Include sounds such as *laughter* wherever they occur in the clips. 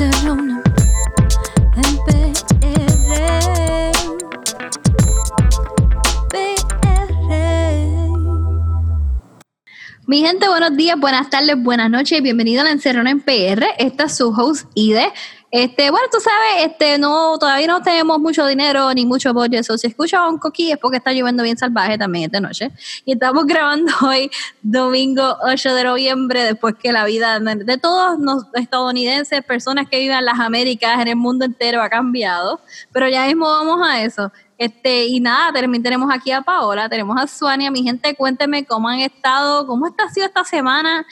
en PR. Mi gente, buenos días, buenas tardes, buenas noches, bienvenido a la Encerrona en PR. Esta es su host Ide. Este, bueno, tú sabes, este, no, todavía no tenemos mucho dinero ni mucho budget, so si escucha un coquí es porque está lloviendo bien salvaje también esta noche. Y estamos *laughs* grabando hoy, domingo 8 de noviembre, después que la vida de todos los estadounidenses, personas que viven en las Américas, en el mundo entero, ha cambiado. Pero ya mismo vamos a eso. Este, y nada, también tenemos aquí a Paola, tenemos a Suania. Mi gente, cuénteme cómo han estado, cómo ha sido esta semana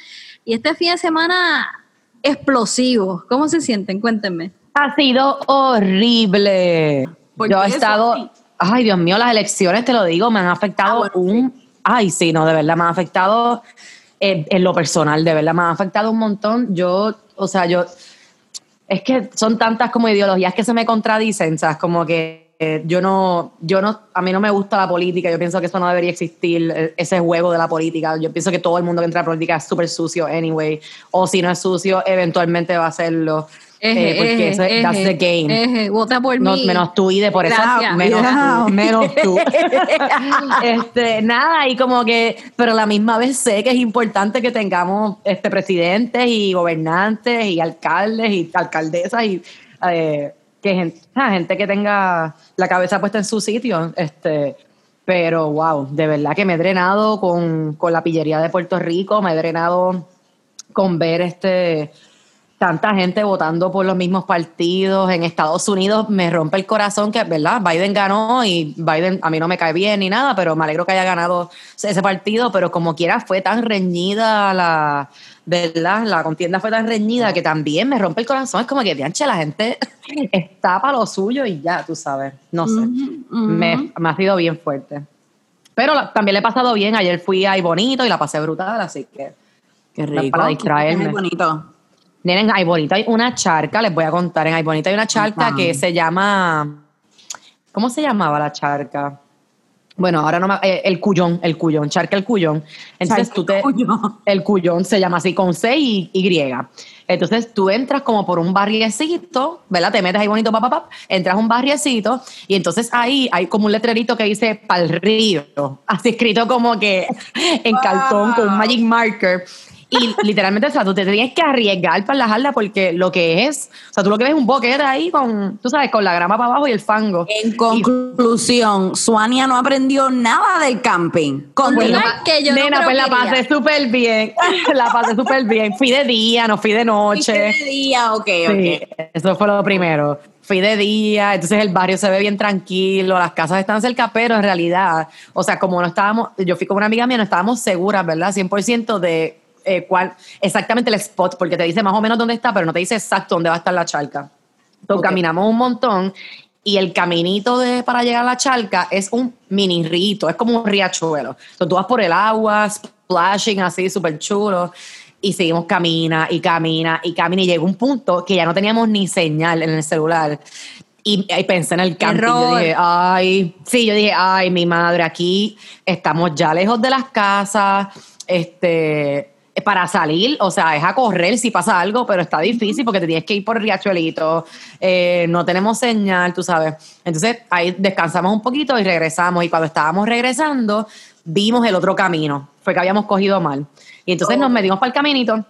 y este fin de semana explosivo. ¿Cómo se sienten? Cuéntenme. Ha sido horrible. Yo he estado, ay Dios mío, las elecciones, te lo digo, me han afectado Ah, un, ay sí, no, de verdad, me han afectado eh, en lo personal, de verdad, me han afectado un montón. Yo, o sea, yo, es que son tantas como ideologías que se me contradicen, ¿sabes? Como que eh, yo no, yo no, a mí no me gusta la política, yo pienso que eso no debería existir, eh, ese juego de la política. Yo pienso que todo el mundo que entra a la política es súper sucio, anyway, o si no es sucio, eventualmente va a serlo. eh, porque eso es- that's the game. Vota por No, mí. menos tú y de por eso menos menos tú. *laughs* este, nada, y como que, pero a la misma vez sé que es importante que tengamos este presidentes y gobernantes y alcaldes y alcaldesas y eh, que gente, gente que tenga la cabeza puesta en su sitio. Este, pero wow, de verdad que me he drenado con, con la pillería de Puerto Rico, me he drenado con ver este tanta gente votando por los mismos partidos. En Estados Unidos me rompe el corazón que verdad Biden ganó y Biden a mí no me cae bien ni nada pero me alegro que haya ganado ese partido. Pero como quiera fue tan reñida la verdad la contienda fue tan reñida que también me rompe el corazón. Es como que dianche la gente *laughs* está para lo suyo y ya tú sabes. No sé. Me, me ha sido bien fuerte. Pero la- también le he pasado bien. Ayer fui a Bonito y la pasé brutal así que Qué rico. para distraerme. Qué bonito. Nena, en Ay Bonito hay una charca, les voy a contar. En Ay Bonito hay una charca Ajá. que se llama. ¿Cómo se llamaba la charca? Bueno, ahora no me. eh, el Cuyón, el Cuyón, charca el Cuyón. Entonces Charca tú el te. Cuyón. El Cuyón se llama así con C y Y. Entonces tú entras como por un barriecito, ¿verdad? Te metes ahí bonito, papá, papá, entras a un barriecito y entonces ahí hay como un letrerito que dice pa'l río, así escrito como que en cartón con un magic marker. Y literalmente, o sea, tú te tienes que arriesgar para la jarla porque lo que es, o sea, tú lo que ves es un boquete ahí con, tú sabes, con la grama para abajo y el fango. En Y- conclusión, Suania no aprendió nada del camping. Continúa. Bueno, que yo no Nena, creo pues la pasé súper bien. *laughs* la pasé súper bien. Fui de día, no fui de noche. ¿Viste de día? Ok, Sí, ok. eso fue lo primero. Fui de día, entonces el barrio se ve bien tranquilo, las casas están cerca, pero en realidad, o sea, como no estábamos, yo fui con una amiga mía, no estábamos seguras, ¿verdad? 100% de eh, cuál, exactamente el spot, porque te dice más o menos dónde está, pero no te dice exacto dónde va a estar la charca. Entonces caminamos un montón y el caminito de, para llegar a la charca es un mini rito, es como un riachuelo. Entonces tú vas por el agua, splashing así, súper chulo. Y seguimos camina y camina y camina y llegó un punto que ya no teníamos ni señal en el celular. Y, y pensé en el camping. Yo Error. dije, ay, sí, yo dije, ay, mi madre, aquí estamos ya lejos de las casas. Este, para salir, o sea, es a correr si pasa algo, pero está difícil porque te tienes que ir por Riachuelito, eh, no tenemos señal, tú sabes. Entonces ahí descansamos un poquito y regresamos. Y cuando estábamos regresando, vimos el otro camino, fue que habíamos cogido mal. Y entonces nos metimos para el caminito.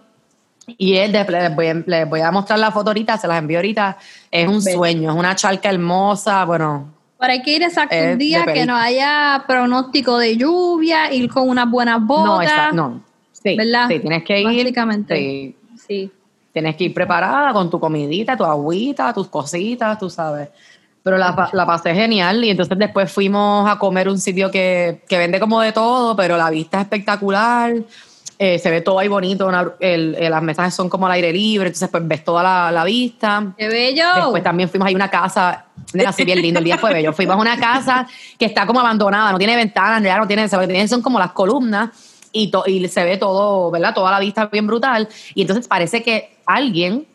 Y él, les voy, a- les voy a mostrar la foto ahorita, se las envío ahorita. Es un sueño, es una charca hermosa, bueno, Pero hay que ir exacto un día que no haya pronóstico de lluvia, ir con unas buenas botas. no, esa- no. Sí, ¿verdad? sí, tienes que ir. Básicamente. sí, Sí. tienes que ir preparada con tu comidita, tu agüita, tus cositas, tú sabes. Pero la, la pasé genial y entonces después fuimos a comer un sitio que, que vende como de todo, pero la vista es espectacular. eh, se ve todo ahí bonito, una- el- el- las mesas son como al aire libre, entonces pues ves toda la, la vista. ¡Qué bello! Después también fuimos a una casa, así bien lindo, el día fue bello. Fuimos a una casa que está como abandonada, no tiene ventanas, ya no tiene son como las columnas y, to- y se ve todo, ¿verdad? Toda la vista bien brutal. Y entonces parece que alguien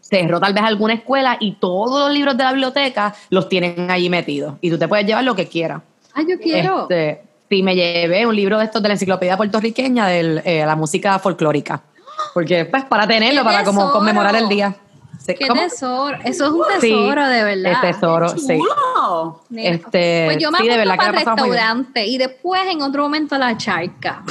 cerró tal vez alguna escuela y todos los libros de la biblioteca los tienen allí metidos. Y tú te puedes llevar lo que quieras. ¡Ah, yo quiero! Este, sí, me llevé un libro de estos de la enciclopedia puertorriqueña de la música folclórica. Porque, pues, para tenerlo, ¡Qué para como conmemorar el día. Qué ¿cómo? tesoro. Eso es un Sí, tesoro, de verdad. Es tesoro, sí. Este, pues yo me sí, de verdad que para el restaurante y después en otro momento la charca.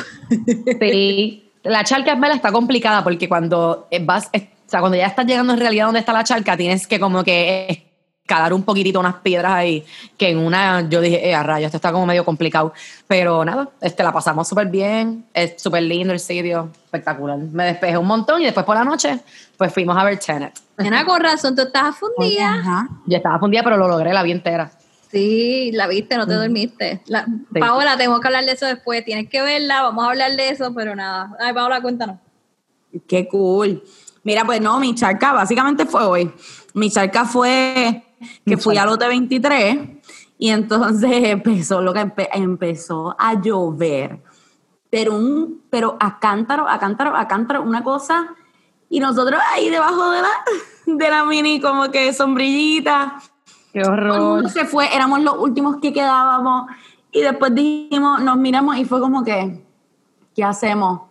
Sí, la charca en está complicada porque cuando vas, o sea, cuando ya estás llegando en realidad donde está la charca, tienes que como que escalar un poquitito unas piedras ahí, que en una yo dije, eh, a rayos, esto está como medio complicado. Pero nada, este, la pasamos súper bien, es súper lindo el sitio, espectacular. Me despejé un montón y después por la noche, pues fuimos a ver Tenet. Nena, con razón, tú estabas fundida. Ajá. Yo estaba fundida, pero lo logré, la vi entera. Sí, la viste, no te dormiste. La, Sí. Paola, tenemos que hablar de eso después. Tienes que verla, vamos a hablar de eso, pero nada. Ay, Paola, cuéntanos. Qué cool. Mira, pues no, mi charca básicamente fue hoy. Mi charca fue que fui al lote 23 y entonces *laughs* empezó lo que empe- empezó a llover. Pero un, pero a cántaro, a cántaro, a cántaro, una cosa. Y nosotros ahí debajo de la, *laughs* de la mini como que sombrillita. Qué horror. se fue, éramos los últimos que quedábamos. Y después dijimos, nos miramos y fue como que, ¿qué hacemos?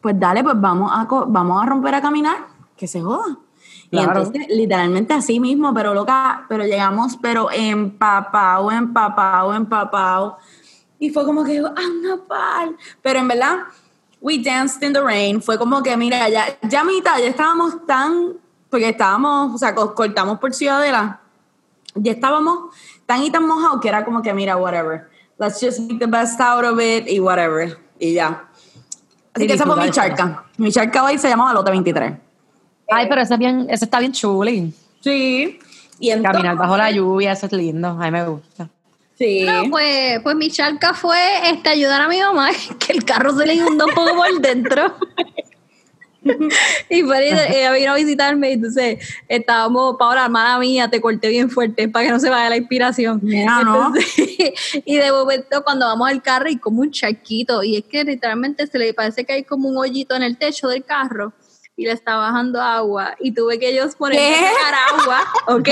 Pues dale, pues vamos a, vamos a romper a caminar, que se joda. Y Claro. entonces, literalmente así mismo, pero loca, pero llegamos, pero empapado, empapado, empapado. Y fue como que, anda pal. Pero en verdad, we danced in the rain. Fue como que, mira, ya, ya mitad, ya estábamos tan, porque estábamos, o sea, co- cortamos por Ciudadela ya estábamos tan y tan mojados que era como que, mira, whatever. Let's just make the best out of it y whatever. Y ya. Así Sí, que esa fue mi charca. Mi charca hoy se llamaba Lote 23. Ay, pero eso, es bien, eso está bien chuli. Sí. Y entonces, Caminar bajo la lluvia, eso es lindo. A mí me gusta. Sí. No, pues, pues mi charca fue este, ayudar a mi mamá, *laughs* que el carro se le inundó un poco por dentro. *laughs* y pues ella vino a visitarme y entonces estábamos, Paola, hermana mía, te corté bien fuerte para que no se vaya la inspiración. Mira, ¿no? *laughs* Y de momento cuando vamos al carro y como un charquito, y es que literalmente se le parece que hay como un hoyito en el techo del carro y le está bajando agua y tuve que yo ponerme ¿Qué? a sacar agua, ¿ok?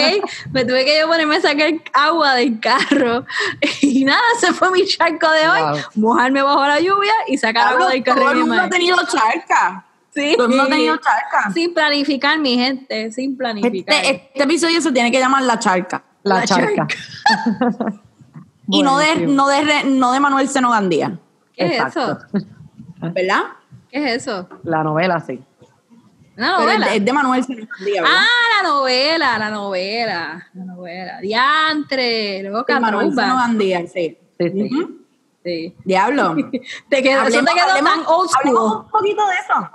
Me tuve que yo ponerme a sacar agua del carro *laughs* y nada, se fue mi charco de hoy, Wow. mojarme bajo la lluvia y sacar Pablo, agua del carro. todo el mundo ha tenido charca. Sí. Todo el mundo ha tenido charca. Sin planificar, mi gente, sin planificar. Este, este episodio se tiene que llamar La Charca. La, La charca. *laughs* Y no de, no, de, re- no de Manuel Seno Gandía. ¿Qué es eso? ¿Verdad? ¿Qué es eso? La novela, sí. ¿Una Pero novela? es, es de Manuel ¿verdad? Ah, la novela, la novela, la novela. Diantre, luego Manuel. Gandía, sí. Sí, sí. Ujú. Sí. Diablo. *laughs* Te quedó, eso te Hablemos- quedó hablemos- tan old hablemos school. un poquito de eso.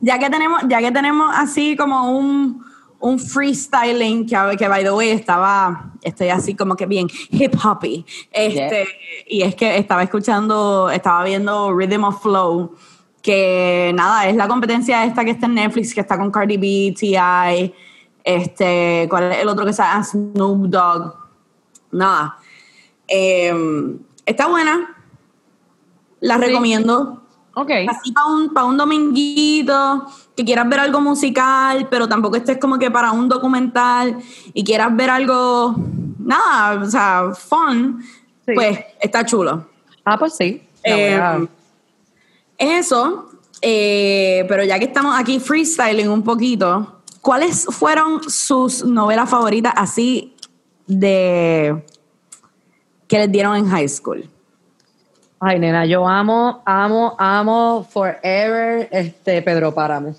Ya que tenemos, ya que tenemos así como un, un freestyling que, que by the way estaba, estoy así como que bien hip hoppy. Este, y es que estaba escuchando, estaba viendo Rhythm of Flow, que nada, es la competencia esta que está en Netflix, que está con Cardi B, T.I., este, ¿cuál es el otro que está? Ah, Snoop Dogg. Nada. Eh, está buena. La recomiendo. Ok. Así para un, pa' un dominguito, que quieras ver algo musical, pero tampoco estés como que para un documental y quieras ver algo, nada, o sea, fun, Sí. pues está chulo. Ah, pues sí. Eh, eso, eh, pero ya que estamos aquí freestyling un poquito, ¿cuáles fueron sus novelas favoritas así de que les dieron en high school? Ay, nena, yo amo, amo, amo Forever este Pedro Páramo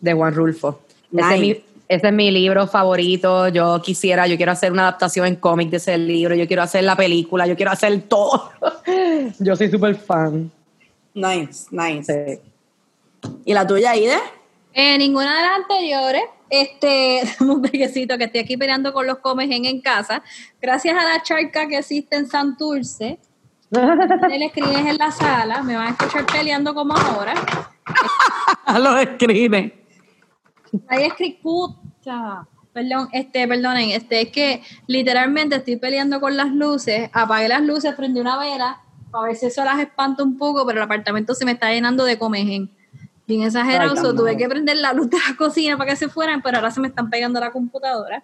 de Juan Rulfo. Ese, es mi, ese es mi libro favorito. Yo quisiera, yo quiero hacer una adaptación en cómic de ese libro. Yo quiero hacer la película. Yo quiero hacer todo. *laughs* yo soy súper fan. Nice, nice. Sí. ¿Y la tuya, Ide? Eh, ninguna de las anteriores. Este, *laughs* un pequecito que estoy aquí peleando con los comegen en casa. Gracias a la charca que existe en Santurce. Él *laughs* escribes en la sala, me van a escuchar peleando como ahora. *laughs* Lo escribe. Ahí escribí, puta. Perdón, este, perdonen, este, es que literalmente estoy peleando con las luces, apagué las luces, prendí una vela, ver si eso las espanta un poco, pero el apartamento se me está llenando de comején. Bien exagerado, Ay, so, tuve que prender la luz de la cocina para que se fueran, pero ahora se me están pegando a la computadora.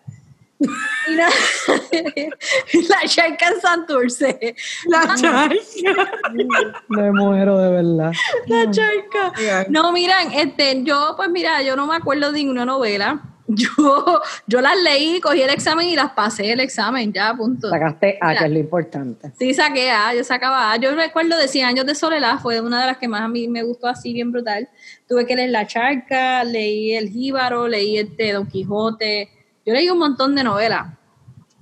Y nada, *laughs* la charca en Santurce. La charca. Me muero de verdad. La charca. No, miran, este, yo, pues mira, yo no me acuerdo de ninguna novela. *laughs* yo, yo las leí, cogí el examen y las pasé el examen, ya, punto. Sacaste A, que es lo importante. Sí, saqué A, yo sacaba A. Yo recuerdo de 100 años de soledad, fue una de las que más a mí me gustó así, bien brutal. Tuve que leer La Charca, leí El Jíbaro, leí este Don Quijote. Yo leí un montón de novelas.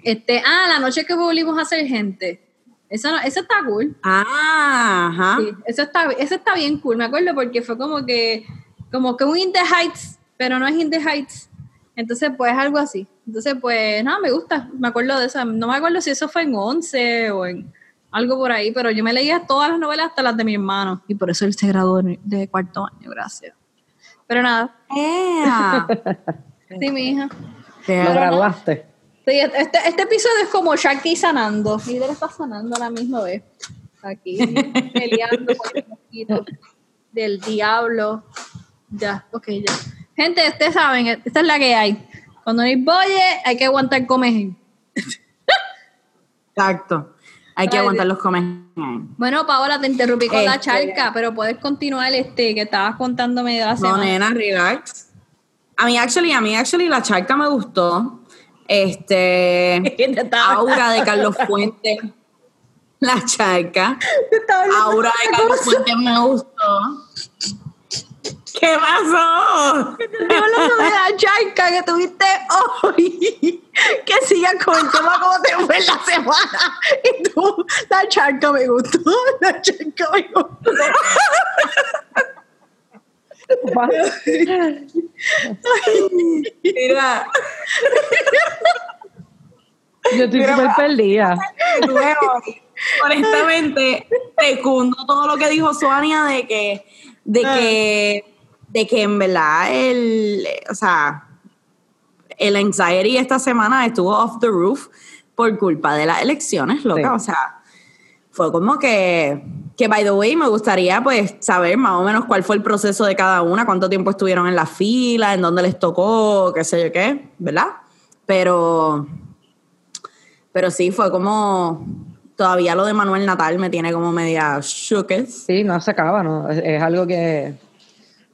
Este, ah, La noche que volvimos a ser gente. Eso, no, eso está cool. Ah, ajá. Sí, eso está, eso está bien cool, me acuerdo, porque fue como que, como que un In the Heights, pero no es In the Heights. Entonces, pues algo así. Entonces, pues, nada, me gusta. Me acuerdo de eso. No me acuerdo si eso fue en 11 o en algo por ahí, pero yo me leía todas las novelas hasta las de mi hermano. Y por eso él se graduó de cuarto año, gracias. Pero nada. *laughs* Sí, mi hija. Lo graduaste. Sí, este, este episodio es como Shaki sanando. Líder está sanando a la misma vez. Aquí, peleando con el mosquito del diablo. Ya, ok, ya. Gente, ustedes saben, esta es la que hay. Cuando hay bolle, hay que aguantar comer. Exacto. Hay que Ay, aguantar los comes. Bueno, Paola, te interrumpí con la Este- charca, pero puedes continuar este que estabas contándome de la No, semana. nena, relax. A mí, actually, a mí, actually, la charca me gustó. Este. *laughs* Aura de Carlos Fuentes. La charca. Aura de Carlos Fuentes me gustó. ¿Qué pasó? Estoy hablando de la charca que tuviste hoy. Que sigas con el tema como te fue en la semana. Y tú, la charca me gustó, la charca me gustó. Mira, Yo estoy Mira, súper perdida. luego, honestamente, secundo todo lo que dijo Suania de que, de que, de que en verdad el, o sea, el anxiety esta semana estuvo off the roof por culpa de las elecciones, loca. Sí. O sea, fue como que, que, by the way, me gustaría pues saber más o menos cuál fue el proceso de cada una, cuánto tiempo estuvieron en la fila, en dónde les tocó, qué sé yo qué, ¿verdad? Pero, pero sí, fue como, todavía lo de Manuel Natal me tiene como media shookes. Sí, no se acaba, ¿no? Es, es algo que...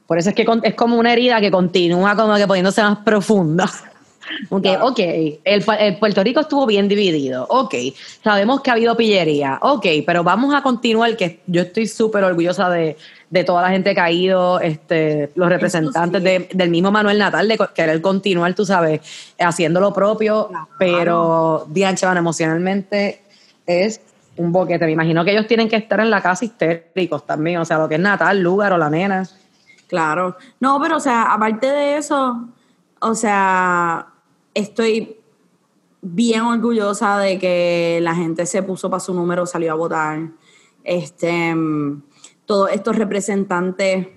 Por eso es que es como una herida que continúa como que poniéndose más profunda. *laughs* Aunque, ok, el, pu- el Puerto Rico estuvo bien dividido, ok, sabemos que ha habido pillería, ok, pero vamos a continuar, que yo estoy súper orgullosa de, de toda la gente que ha ido, este, los representantes sí. de- del mismo Manuel Natal, de querer continuar, tú sabes, haciendo lo propio, Claro. pero, Dianche, van emocionalmente es un boquete. Me imagino que ellos tienen que estar en la casa histéricos también, o sea, lo que es Natal, lugar o la nena. Claro. No, pero o sea, aparte de eso, o sea, estoy bien orgullosa de que la gente se puso para su número, salió a votar. Este, todos estos representantes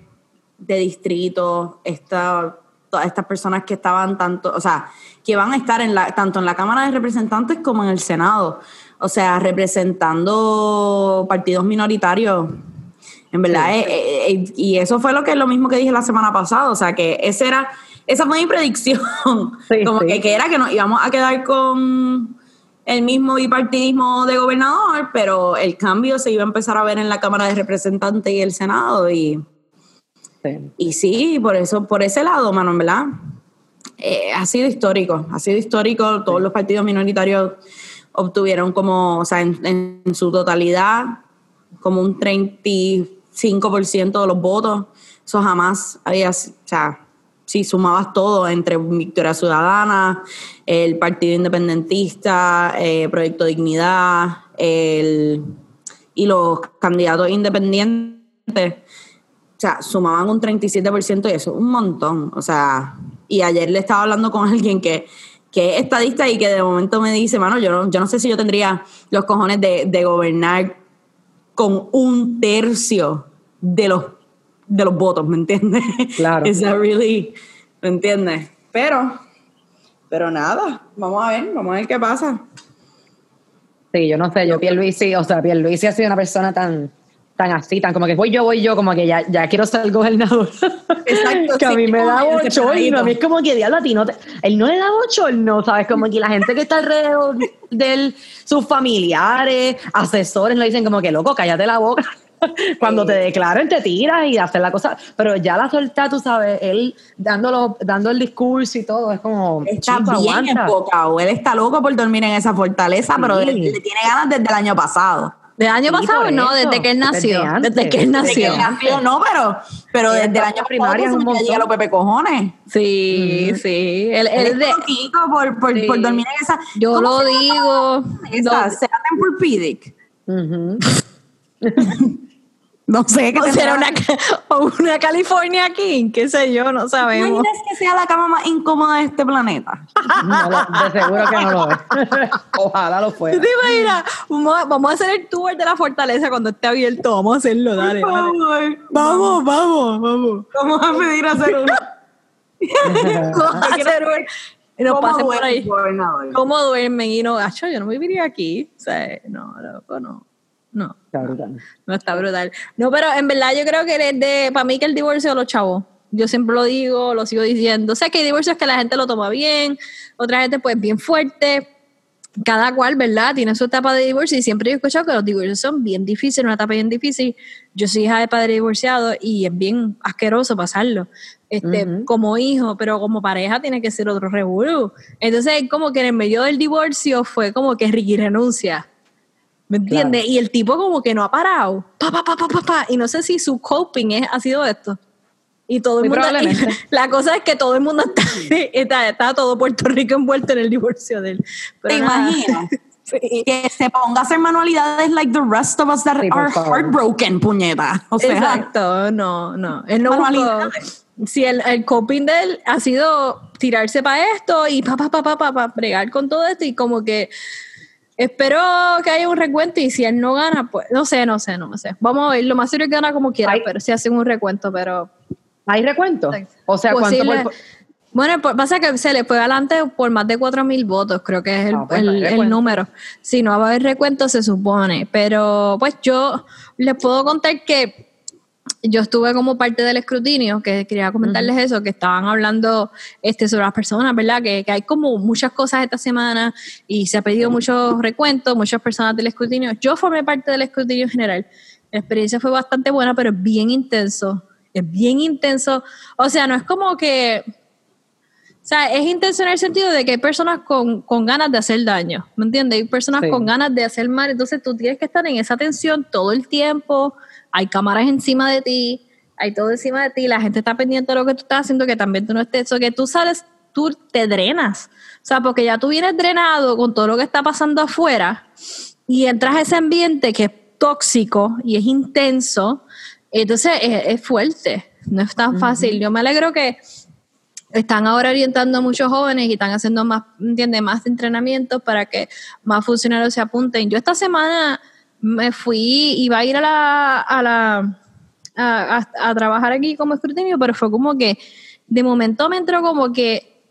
de distrito, esta, todas estas personas que estaban tanto, o sea, que van a estar en la, tanto en la Cámara de Representantes como en el Senado. O sea, representando partidos minoritarios. En verdad, eh, eh, eh, y eso fue lo que lo mismo que dije la semana pasada, o sea, que ese era, esa fue mi predicción, *laughs* Sí, como sí. Que, que era que nos íbamos a quedar con el mismo bipartidismo de gobernador, pero el cambio se iba a empezar a ver en la Cámara de Representantes y el Senado, y, Sí. y sí, por eso, por ese lado, mano, en verdad, eh, ha sido histórico, ha sido histórico, todos los partidos minoritarios obtuvieron como, o sea, en, en su totalidad, como un 35% de los votos, eso jamás había, o sea, si sumabas todo entre Victoria Ciudadana, el Partido Independentista, eh, Proyecto Dignidad, el, y los candidatos independientes, o sea, sumaban un 37% y eso es un montón. O sea, y ayer le estaba hablando con alguien que, que es estadista y que de momento me dice, mano, yo no, yo no sé si yo tendría los cojones de, de gobernar con un tercio de los, de los votos, ¿me entiendes? Claro. *laughs* Is that really, ¿me entiendes? Pero, pero nada, vamos a ver, vamos a ver qué pasa. Sí, yo no sé, yo Pierluisi, o sea, Pierluisi ha sido una persona tan, tan así, tan como que voy yo, voy yo, como que ya, ya quiero ser gobernador. Exacto, *laughs* que a sí, mí me da el bochorno, a mí es como que diablo a ti no te, él no le da bochorno, ¿sabes? Como que la gente que está alrededor de él, sus familiares, asesores, le dicen como que loco, cállate la boca. *laughs* Cuando te declaren, te tiras y hacer la cosa. Pero ya la suelta, tú sabes, él dándolo, dando el discurso y todo, es como. Está chico, bien aguanta. enfocado. Él está loco por dormir en esa fortaleza, pero le, le tiene ganas desde el año pasado. ¿De año Sí, pasado? No, eso. desde que él nació. Desde. Desde que él Desde que nació. él nació, no, pero, pero Sí, desde el año la primaria es llega los pepe cojones. Sí, sí. Él, Él él es de, loquito por, por, Sí. por dormir en esa. yo ¿Cómo lo digo. Esa, no- ¿Será Tempur-Pedic? Ujú. *laughs* No sé qué o será una, *laughs* o una California King, qué sé yo, no sabemos. ¿Imaginas que sea la cama más incómoda de este planeta? No lo- de seguro que no lo es. *laughs* Ojalá lo fuera. ¿Tú te imaginas? Vamos a, hacer el tour de la fortaleza cuando esté abierto. Vamos a hacerlo, dale. Por dale. favor. Vamos, vamos, vamos. Vamos a pedir a hacer uno. *laughs* Vamos a hacer un- y nos ¿Cómo pasen por duerme ahí. ¿Cómo duermen? Y no, acho, yo no viviría aquí. O sea, no, loco, no. No, Está brutal. no está brutal. No, pero en verdad yo creo que es de, para mí que el divorcio de los chavos. Yo siempre lo digo, lo sigo diciendo. Sé que hay divorcios que la gente lo toma bien, otra gente pues bien fuerte. Cada cual, ¿verdad? Tiene su etapa de divorcio y siempre he escuchado que los divorcios son bien difíciles, una etapa bien difícil. Yo soy hija de padre divorciado y es bien asqueroso pasarlo. Este, como hijo, pero como pareja tiene que ser otro revolú. Entonces, como que en el medio del divorcio fue como que Ricky renuncia. ¿Me entiendes? Y el tipo como que no ha parado. Pa, pa, pa, pa, pa, pa. Y no sé si su coping es, ha sido esto. Y todo el Muy mundo. *laughs* la cosa es que todo el mundo está, *laughs* está, está todo Puerto Rico envuelto en el divorcio de él. Pero ¿Te nada. imaginas? *laughs* Sí. Que se ponga a hacer manualidades like the rest of us that Sí, are heartbroken, puñeta. O sea, Exacto, no, no. Él no buscó, Manualidades. si el, el coping de él ha sido tirarse para esto y pa, pa, pa, pa, pa, pa, bregar con todo esto y como que espero que haya un recuento y si él no gana, pues no sé, no sé, no sé. Vamos a ver, lo más serio es que gana como quiera, Ay. pero si hacen un recuento, pero... ¿Hay recuento? O sea, ¿cuánto por- Bueno, pues, pasa que se le fue adelante por más de 4 mil votos, creo que es el, Ah, pues, el- hay número. Si no va a haber recuento, se supone. Pero pues yo les puedo contar que yo estuve como parte del escrutinio, que quería comentarles eso, que estaban hablando este, sobre las personas, ¿verdad? Que, que hay como muchas cosas esta semana y se ha pedido muchos recuentos, muchas personas del escrutinio. Yo formé parte del escrutinio en general. La experiencia fue bastante buena, pero es bien intenso. Es bien intenso. O sea, no es como que... O sea, es intenso en el sentido de que hay personas con, con ganas de hacer daño, ¿me entiendes? Hay personas Sí. con ganas de hacer mal, entonces tú tienes que estar en esa tensión todo el tiempo, hay cámaras encima de ti, hay todo encima de ti, la gente está pendiente de lo que tú estás haciendo, que también tú no estés, eso que tú sales, tú te drenas, o sea, porque ya tú vienes drenado con todo lo que está pasando afuera y entras a ese ambiente que es tóxico y es intenso, entonces es, es fuerte, no es tan fácil. Yo me alegro que están ahora orientando a muchos jóvenes y están haciendo más, ¿entiendes? Más entrenamientos para que más funcionarios se apunten. Yo esta semana me fui, iba a ir a la, a la, a, a- a trabajar aquí como escrutinio, pero fue como que de momento me entró como que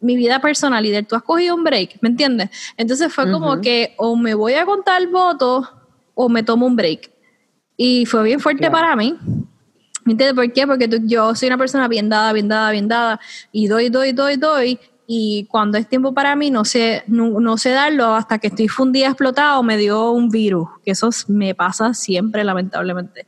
mi vida personal y tú has cogido un break, ¿me entiendes? Entonces fue como que o me voy a contar votos o me tomo un break. Y fue bien fuerte Claro. para mí. ¿Me entiendes por qué? Porque tú- yo soy una persona bien dada, bien dada, bien dada, y doy, doy, doy, doy, y cuando es tiempo para mí no sé, no, no sé darlo hasta que estoy fundida, explotado, me dio un virus, que eso me pasa siempre, lamentablemente.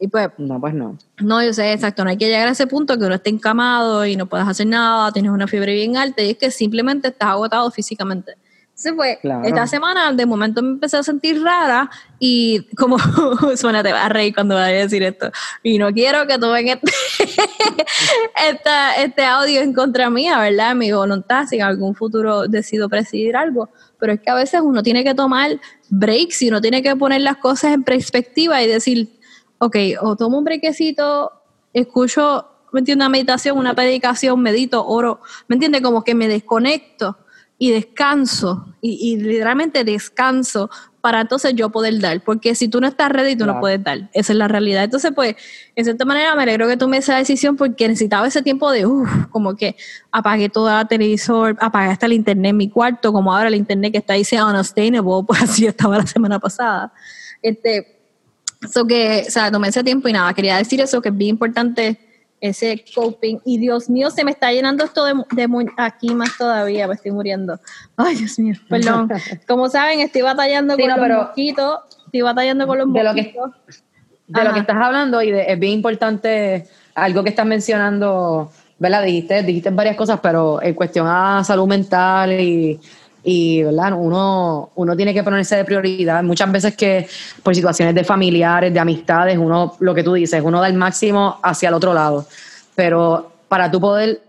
Y pues, No, pues no. no, yo sé, exacto, no hay que llegar a ese punto que uno esté encamado y no puedas hacer nada, tienes una fiebre bien alta, y es que simplemente estás agotado físicamente. Entonces, pues, Claro. esta semana de momento me empecé a sentir rara y como, *laughs* suena, te vas a reír cuando vaya a decir esto. Y no quiero que tomen este, *laughs* esta- este audio en contra mía, ¿verdad? Mi voluntad, si en algún futuro decido presidir algo. Pero es que a veces uno tiene que tomar breaks y uno tiene que poner las cosas en perspectiva y decir, ok, o tomo un brequecito, escucho, ¿me entiendes? Una meditación, una predicación, medito, oro, ¿me entiendes? Como que me desconecto y descanso, y, y literalmente descanso para entonces yo poder dar, porque si tú no estás ready, tú no puedes dar, esa es la realidad. Entonces, pues, en cierta manera me alegro que tomé esa decisión porque necesitaba ese tiempo de, uff, como que apagué todo el televisor, apagué hasta el internet en mi cuarto, como ahora el internet que está ahí sea unsustainable, *laughs* pues así estaba la semana pasada. Este, eso que, o sea, tomé ese tiempo y nada, quería decir eso, que es bien importante ese coping. Y Dios mío, se me está llenando esto de, de aquí más todavía, me estoy muriendo. Ay, Dios mío, *laughs* perdón. Como saben, estoy batallando Sí, con no, los pero- mosquitos, estoy batallando con los De lo que- mosquitos. de lo que estás hablando y es bien importante algo que estás mencionando, ¿verdad? Dijiste, dijiste varias cosas, pero en cuestión a salud mental y, y ¿verdad? Uno, uno tiene que ponerse de prioridad. Muchas veces que por situaciones de familiares, de amistades, uno, lo que tú dices, uno da el máximo hacia el otro lado. Pero para tú poder,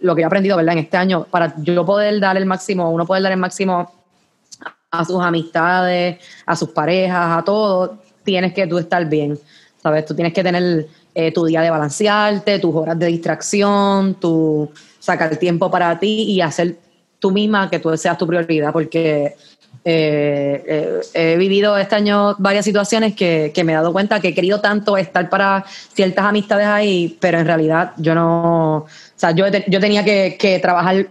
lo que he aprendido, ¿verdad? En este año, para yo poder dar el máximo, uno poder dar el máximo a sus amistades, a sus parejas, a todo, tienes que tú estar bien, ¿sabes? Tú tienes que tener eh, tu día de balancearte, tus horas de distracción, tu sacar tiempo para ti y hacer tú misma que tú seas tu prioridad, porque eh, eh, he vivido este año varias situaciones que, que, me he dado cuenta que he querido tanto estar para ciertas amistades ahí, pero en realidad yo no, o sea, yo, yo tenía que, que trabajar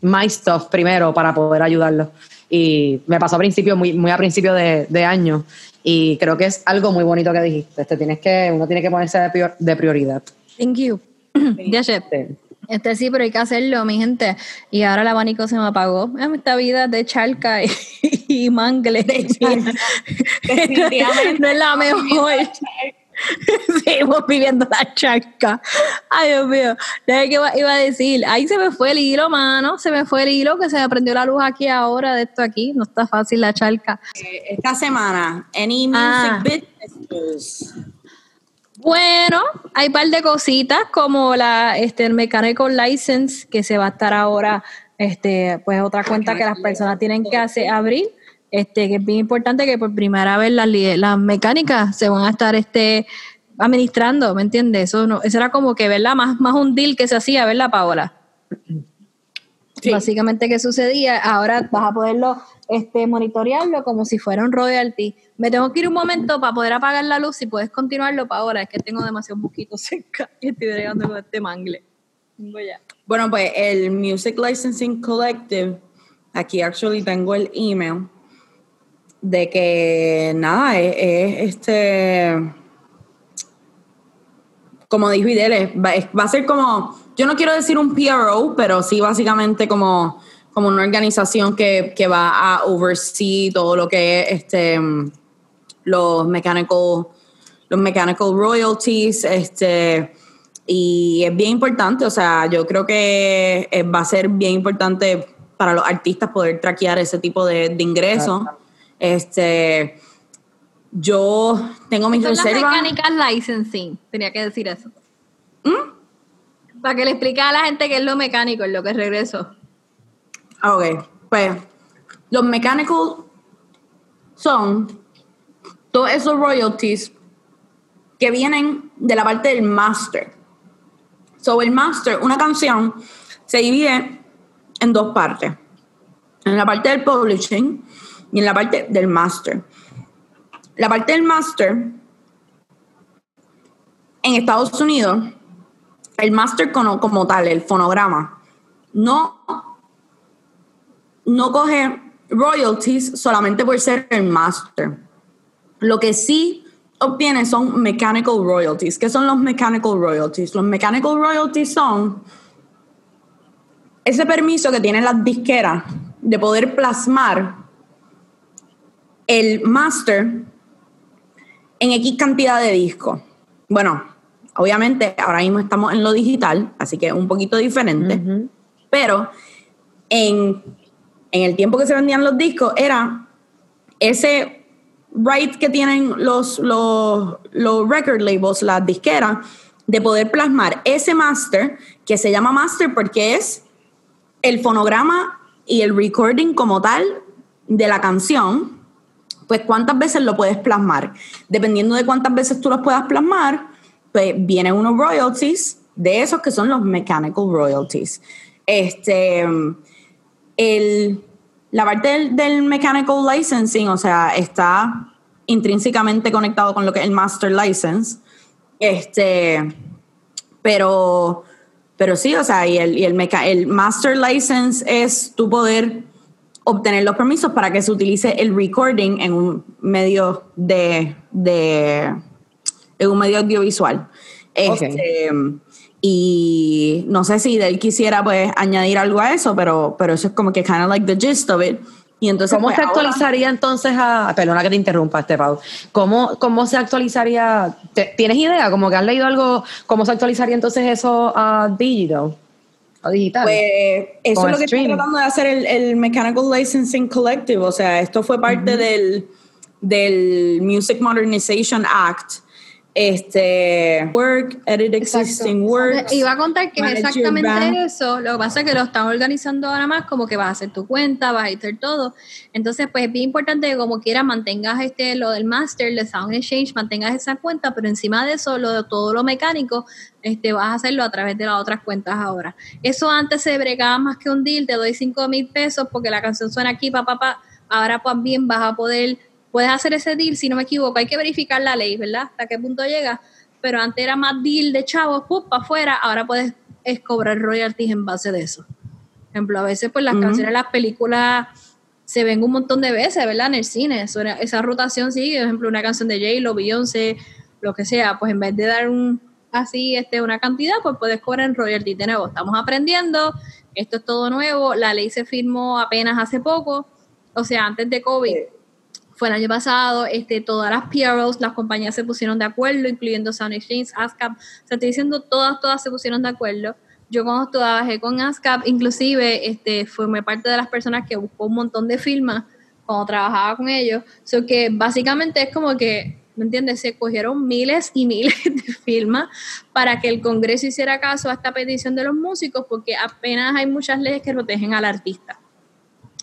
my stuff primero para poder ayudarlo. Y me pasó a principio, muy, muy a principio de, de año. Y creo que es algo muy bonito que dijiste. Este, tienes que, uno tiene que ponerse de, de prioridad. Thank you. *clears throat* ya sé. Este sí, pero hay que hacerlo, mi gente. Y ahora el abanico se me apagó. Esta vida de charca y, *laughs* y mangle. no es la mejor. *laughs* Seguimos viviendo la charca. Ay, Dios mío. ¿Qué iba, iba a decir? Ahí se me fue el hilo, mano. Se me fue el hilo que se me prendió la luz aquí ahora de esto aquí. No está fácil la charca. Esta semana, any music ah. business bueno, hay un par de cositas como la este el mechanical license que se va a estar ahora este pues otra cuenta que las personas tienen que hacer abrir este que es bien importante que por primera vez las, las mecánicas se van a estar este administrando, ¿me entiendes? Eso no eso era como que verdad más más un deal que se hacía, ¿verdad, Paola? Básicamente, ¿qué sucedía? Ahora vas a poderlo este, monitorearlo como si fuera un royalty. Me tengo que ir un momento para poder apagar la luz. Si puedes continuarlo para ahora, es que tengo demasiado buquitos *laughs* cerca y estoy llegando con este mangle. Bueno, pues el Music Licensing Collective, aquí actually tengo el email de que nada, es, este. Como dijo va, va a ser como. Yo no quiero decir un PRO, pero sí básicamente como como una organización que, que, va a oversee todo lo que es este, los mechanical, los mechanical royalties, este, y es bien importante, o sea, yo creo que eh, va a ser bien importante para los artistas poder traquear ese tipo de, de ingresos. Este, yo tengo mis reservas. Las mechanical licensing, tenía que decir eso. ¿Mm? Para que le explique a la gente qué es lo mecánico, en lo que regreso. Ok, pues los mechanical son todos esos royalties que vienen de la parte del master. So, el master, una canción, se divide en dos partes. En la parte del publishing y en la parte del master. La parte del master, en Estados Unidos, el master como, como tal, el fonograma, no no coge royalties solamente por ser el master. Lo que sí obtiene son mechanical royalties. ¿Qué son los mechanical royalties? Los mechanical royalties son ese permiso que tienen las disqueras de poder plasmar el master en X cantidad de discos. Bueno, obviamente ahora mismo estamos en lo digital, así que es un poquito diferente, pero en en el tiempo que se vendían los discos, era ese right que tienen los, los, los record labels, las disqueras, de poder plasmar ese master, que se llama master porque es el fonograma y el recording como tal de la canción, pues cuántas veces lo puedes plasmar. Dependiendo de cuántas veces tú los puedas plasmar, pues vienen unos royalties de esos que son los mechanical royalties. Este, el, la parte del, mechanical licensing, o sea, está intrínsecamente conectado con lo que es el master license. Este, pero, pero sí, o sea, y el, y el, el master license es tu poder obtener los permisos para que se utilice el recording en un medio de, de en un medio audiovisual. Este, y no sé si él quisiera pues añadir algo a eso, pero, pero eso es como que kind of like the gist of it. Y entonces, ¿Cómo pues, se ahora- actualizaría entonces a... Perdona que te interrumpa, este Pau. ¿Cómo, ¿Cómo se actualizaría? te- ¿Tienes idea? Como que has leído algo, ¿cómo se actualizaría entonces eso a digital? A digital. Pues eso Con es lo que está tratando de hacer el, el Mechanical Licensing Collective. O sea, esto fue parte del, del Music Modernization Act. Este, work, edit existing works. Iba a contar que es exactamente eso. Lo que pasa es que lo están organizando ahora más como que vas a hacer tu cuenta, vas a hacer todo. Entonces, pues es bien importante que como quiera mantengas este lo del master, de Sound Exchange, mantengas esa cuenta, pero encima de eso, lo de todo lo mecánico, este vas a hacerlo a través de las otras cuentas ahora. Eso antes se bregaba más que un deal, te doy 5 mil pesos porque la canción suena aquí, papá, pa, Ahora pues bien vas a poder, puedes hacer ese deal, si no me equivoco, hay que verificar la ley, ¿verdad? Hasta qué punto llega pero antes era más deal de chavos, para afuera, ahora puedes es cobrar royalties en base de eso. Por ejemplo, a veces pues las canciones, las películas se ven un montón de veces, ¿verdad? En el cine, eso esa rotación sigue, por ejemplo, una canción de J-Lo, Beyoncé, lo que sea, pues en vez de dar un así este una cantidad, pues puedes cobrar en royalties de nuevo. Estamos aprendiendo, esto es todo nuevo, la ley se firmó apenas hace poco, o sea, antes de COVID fue el año pasado, este, todas las PROs, las compañías se pusieron de acuerdo, incluyendo Sound Exchange, ASCAP, o sea, estoy diciendo todas, todas se pusieron de acuerdo. Yo cuando trabajé con ASCAP, inclusive, este, formé parte de las personas que buscó un montón de firmas cuando trabajaba con ellos. So que básicamente es como que, ¿me entiendes? Se cogieron miles y miles *laughs* de firmas para que el Congreso hiciera caso a esta petición de los músicos, porque apenas hay muchas leyes que protegen al artista.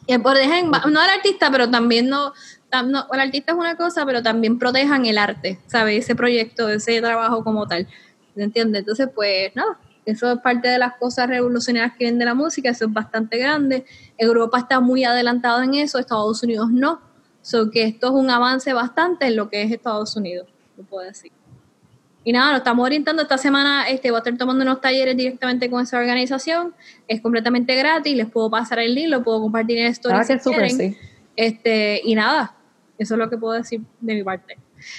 Y protegen, no al artista, pero también no, no, el artista es una cosa, pero también protejan el arte, ¿sabes? Ese proyecto, ese trabajo como tal, ¿me entiendes? Entonces, pues, nada, eso es parte de las cosas revolucionarias que vienen de la música, eso es bastante grande. Europa está muy adelantado en eso, Estados Unidos no. So que esto es un avance bastante en lo que es Estados Unidos, lo puedo decir. Y nada, nos estamos orientando. Esta semana este, voy a estar tomando unos talleres directamente con esa organización. Es completamente gratis. Les puedo pasar el link, lo puedo compartir en stories Ah, si quieren. sí. Este, y nada, eso es lo que puedo decir de mi parte.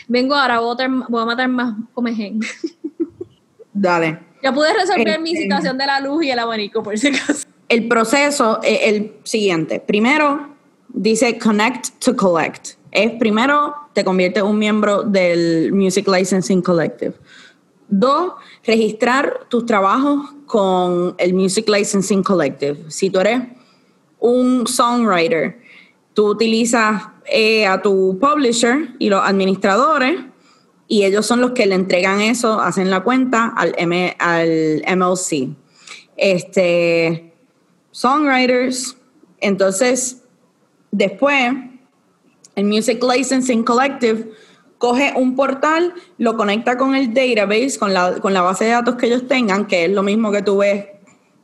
Vengo ahora, voy a, matar- voy a matar más comején. *laughs* Dale. ya pude resolver mi Este- situación de la luz y el abanico, por si acaso. El proceso es el siguiente. Primero, dice connect to collect. Es primero, te convierte en un miembro del Music Licensing Collective. Dos, registrar tus trabajos con el Music Licensing Collective. Si tú eres un songwriter, tú utilizas eh, a tu publisher y los administradores y ellos son los que le entregan eso, hacen la cuenta al, M- al MLC. Este, songwriters, entonces después el Music Licensing Collective coge un portal, lo conecta con el database, con la, con la base de datos que ellos tengan, que es lo mismo que tú ves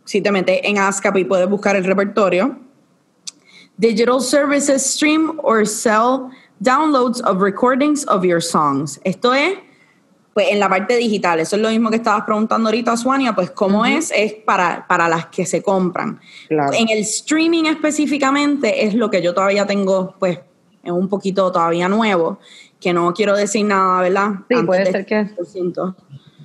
si te metes en ASCAP y puedes buscar el repertorio. Digital services stream or sell downloads of recordings of your songs. Esto es, pues en la parte digital, eso es lo mismo que estabas preguntando ahorita, Suania, pues cómo es, es para, para las que se compran. Claro. En el streaming específicamente es lo que yo todavía tengo, pues, es un poquito todavía nuevo, que no quiero decir nada, ¿verdad? Sí, Antes puede de ser que- 100%.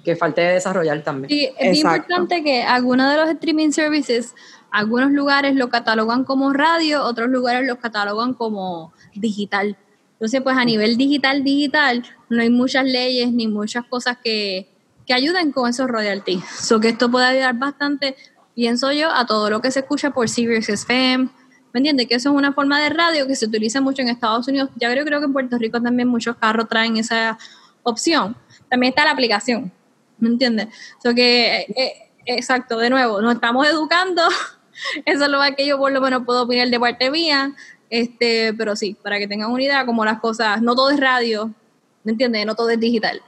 Que falte de desarrollar también. Sí, es Exacto. importante que algunos de los streaming services, algunos lugares lo catalogan como radio, otros lugares lo catalogan como digital. Entonces, pues a nivel digital, digital, no hay muchas leyes ni muchas cosas que, que ayuden con esos royalties. So que esto puede ayudar bastante, pienso yo, a todo lo que se escucha por Sirius FM. ¿Me entiendes? Que eso es una forma de radio que se utiliza mucho en Estados Unidos. Ya creo, creo que en Puerto Rico también muchos carros traen esa opción. También está la aplicación. ¿Me entiendes? So que, eh, eh, exacto, de nuevo, nos estamos educando. *laughs* *laughs* Eso es lo que yo por lo menos puedo opinar de parte mía. Este, pero sí, para que tengan una idea, como las cosas, no todo es radio, ¿me entiendes? No todo es digital.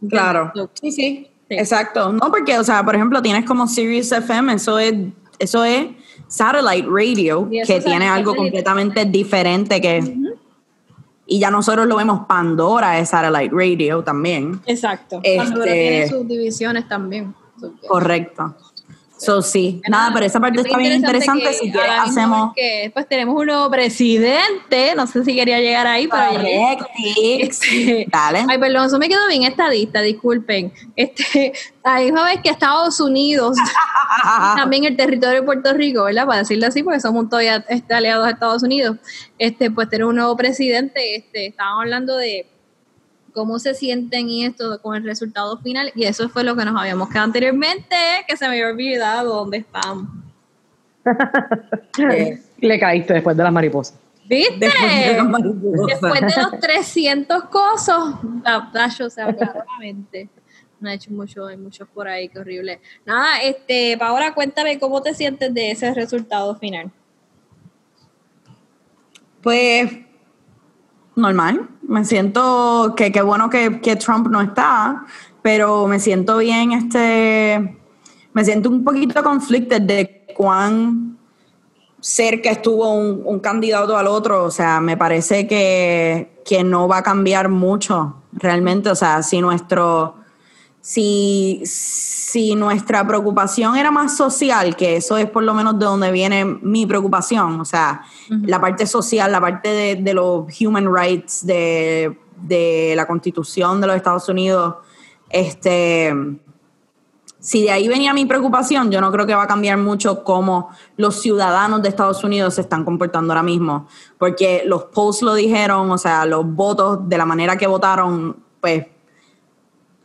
¿entiendes? Claro. So, Sí, sí. Sí. Exacto. No, porque, o sea, por ejemplo, tienes como Sirius FM, eso es, eso es satellite radio, que tiene algo completamente diferente que. Y ya nosotros lo vemos Pandora es satellite radio también. Exacto. Este- Cuando tiene sus divisiones también. Correcto. So, sí, nada, pero esa parte Es está bien interesante. Si quieres, hacemos. que, pues tenemos un nuevo presidente, no sé si quería llegar ahí, pero. Este, Dale. Ay, perdón, eso me quedó bien estadista, disculpen. Este, a la misma vez que Estados Unidos, *laughs* también el territorio de Puerto Rico, ¿verdad? Para decirlo así, porque somos todavía este, aliados a Estados Unidos, este, pues tener un nuevo presidente, este, estábamos hablando de cómo se sienten y esto con el resultado final, y eso fue lo que nos habíamos quedado anteriormente, que se me había olvidado dónde estamos. *laughs* Eh, Le caíste después de las mariposas. ¿Viste? Después de la mariposa. Después de los 300 cosos, ah, Tacho se abrió la mente. No ha hecho mucho, hay muchos por ahí, qué horrible. Nada, este, Paola, cuéntame cómo te sientes de ese resultado final. Pues normal. Me siento que qué bueno que, que Trump no está, pero me siento bien, este, me siento un poquito conflicted de cuán cerca estuvo un, un candidato al otro. O sea, me parece que, que no va a cambiar mucho realmente. O sea, si nuestro si, si nuestra preocupación era más social, que eso es por lo menos de donde viene mi preocupación, o sea, la parte social, la parte de, de los human rights, de, de la constitución de los Estados Unidos, este, si de ahí venía mi preocupación, yo no creo que va a cambiar mucho cómo los ciudadanos de Estados Unidos se están comportando ahora mismo, porque los polls lo dijeron, o sea, los votos de la manera que votaron, pues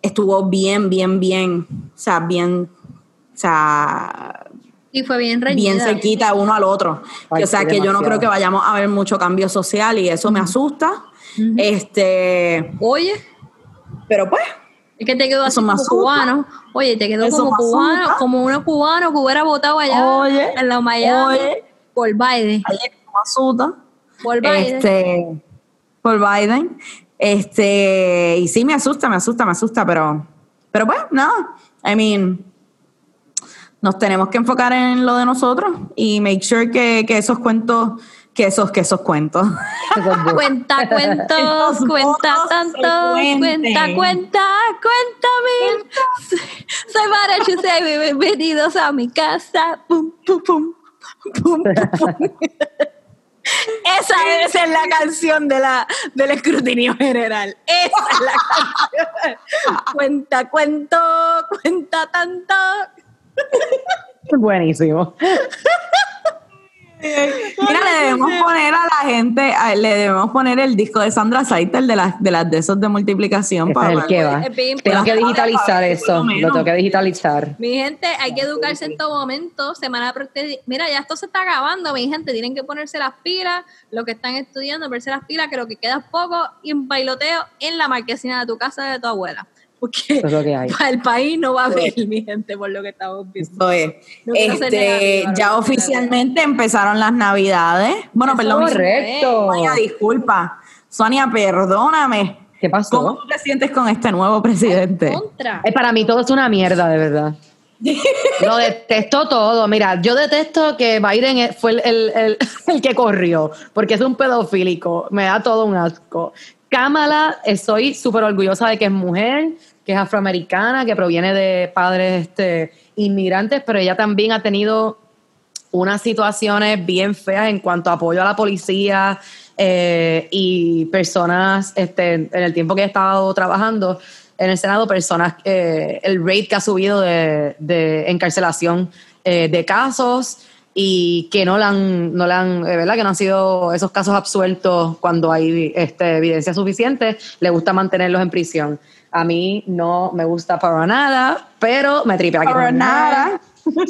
estuvo bien, bien, bien, o sea, bien, o sea, Y fue bien reñida. bien cerquita uno al otro. Ay, o sea, que yo no creo que vayamos a ver mucho cambio social y eso me asusta. Este, Oye, pero pues, es que te quedó así como asusta. cubano. Oye, te quedó como cubano, asusta. como uno cubano que hubiera votado allá Oye, en la Miami oye. por Biden. ayer me asusta. Por Biden. Este, por Biden. Este, y sí me asusta, me asusta, me asusta, pero, pero pues, nada. I mean, nos tenemos que enfocar en lo de nosotros y make sure que, que esos cuentos, que esos, que esos cuentos. *laughs* Cuenta cuentos, *laughs* cuenta tantos, cuenten. cuenta, cuenta, cuéntame. Soy Mara Chusey, bienvenidos a mi casa. Pum, pum, pum, pum. *laughs* Esa debe ser la canción de la, del escrutinio general. Esa es la canción. Cuenta, cuento, cuenta tanto. Buenísimo. Mira, le debemos poner a la gente, a- le debemos poner el disco de Sandra Saiter de las de las de esos de multiplicación es el que va. Tengo que digitalizar eso. Lo. Lo tengo que digitalizar. Mi gente, hay que educarse en todo momento. Semana Mira, ya esto se está acabando, mi gente. Tienen que ponerse las pilas, los que están estudiando, ponerse las pilas, que lo que queda es poco y un bailoteo en la marquesina de tu casa de tu abuela. Porque Eso es lo que hay. para *laughs* el país no va a haber, mi gente, por lo que estamos viendo. No Este, ya no, oficialmente empezaron las navidades. Bueno, Eso perdón, Correcto. Sonia, disculpa. Sonia, perdóname. ¿Qué pasó? ¿Cómo tú te sientes con este nuevo presidente? Contra. Eh, para mí todo es una mierda, de verdad. *laughs* Lo detesto todo. Mira, yo detesto que Biden fue el, el- el- *laughs* el que corrió, porque es un pedofílico. Me da todo un asco. Kamala, estoy súper orgullosa de que es mujer, que es afroamericana, que proviene de padres este, inmigrantes, pero ella también ha tenido unas situaciones bien feas en cuanto a apoyo a la policía eh, y personas, este, en el tiempo que he estado trabajando en el Senado, personas, eh, el rate que ha subido de, encarcelación eh, de casos y que no han, no han, ¿verdad? Que no han sido esos casos absueltos cuando hay este, evidencia suficiente, le gusta mantenerlos en prisión. A mí no me gusta para nada, pero me tripea que Para nada.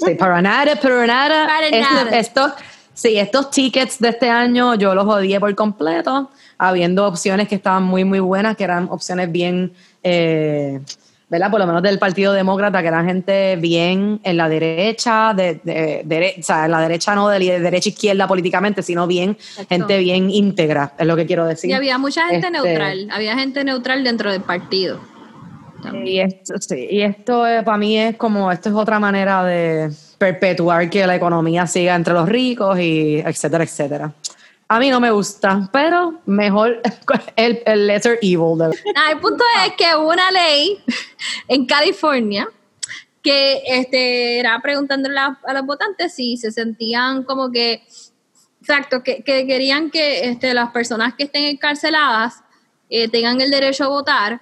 Sí, para nada, para nada. *laughs* Para Este- nada. estos, sí, estos tickets de este año yo los odié por completo, habiendo opciones que estaban muy, muy buenas, que eran opciones bien, eh, ¿verdad? Por lo menos del Partido Demócrata, que eran gente bien en la derecha, de, de- dere- o sea, en la derecha no de, de derecha izquierda políticamente, sino bien, gente bien íntegra, es lo que quiero decir. Y había mucha gente Este, neutral. Había gente neutral dentro del partido. Y esto, sí, y esto eh, para mí es como, esto es otra manera de perpetuar que la economía siga entre los ricos y etcétera, etcétera. A mí no me gusta, pero mejor *laughs* el, el lesser evil. de- Ah, el punto es que hubo una ley en California que este, era preguntándole a, a los votantes si se sentían como que, exacto, que, que querían que este, las personas que estén encarceladas eh, tengan el derecho a votar.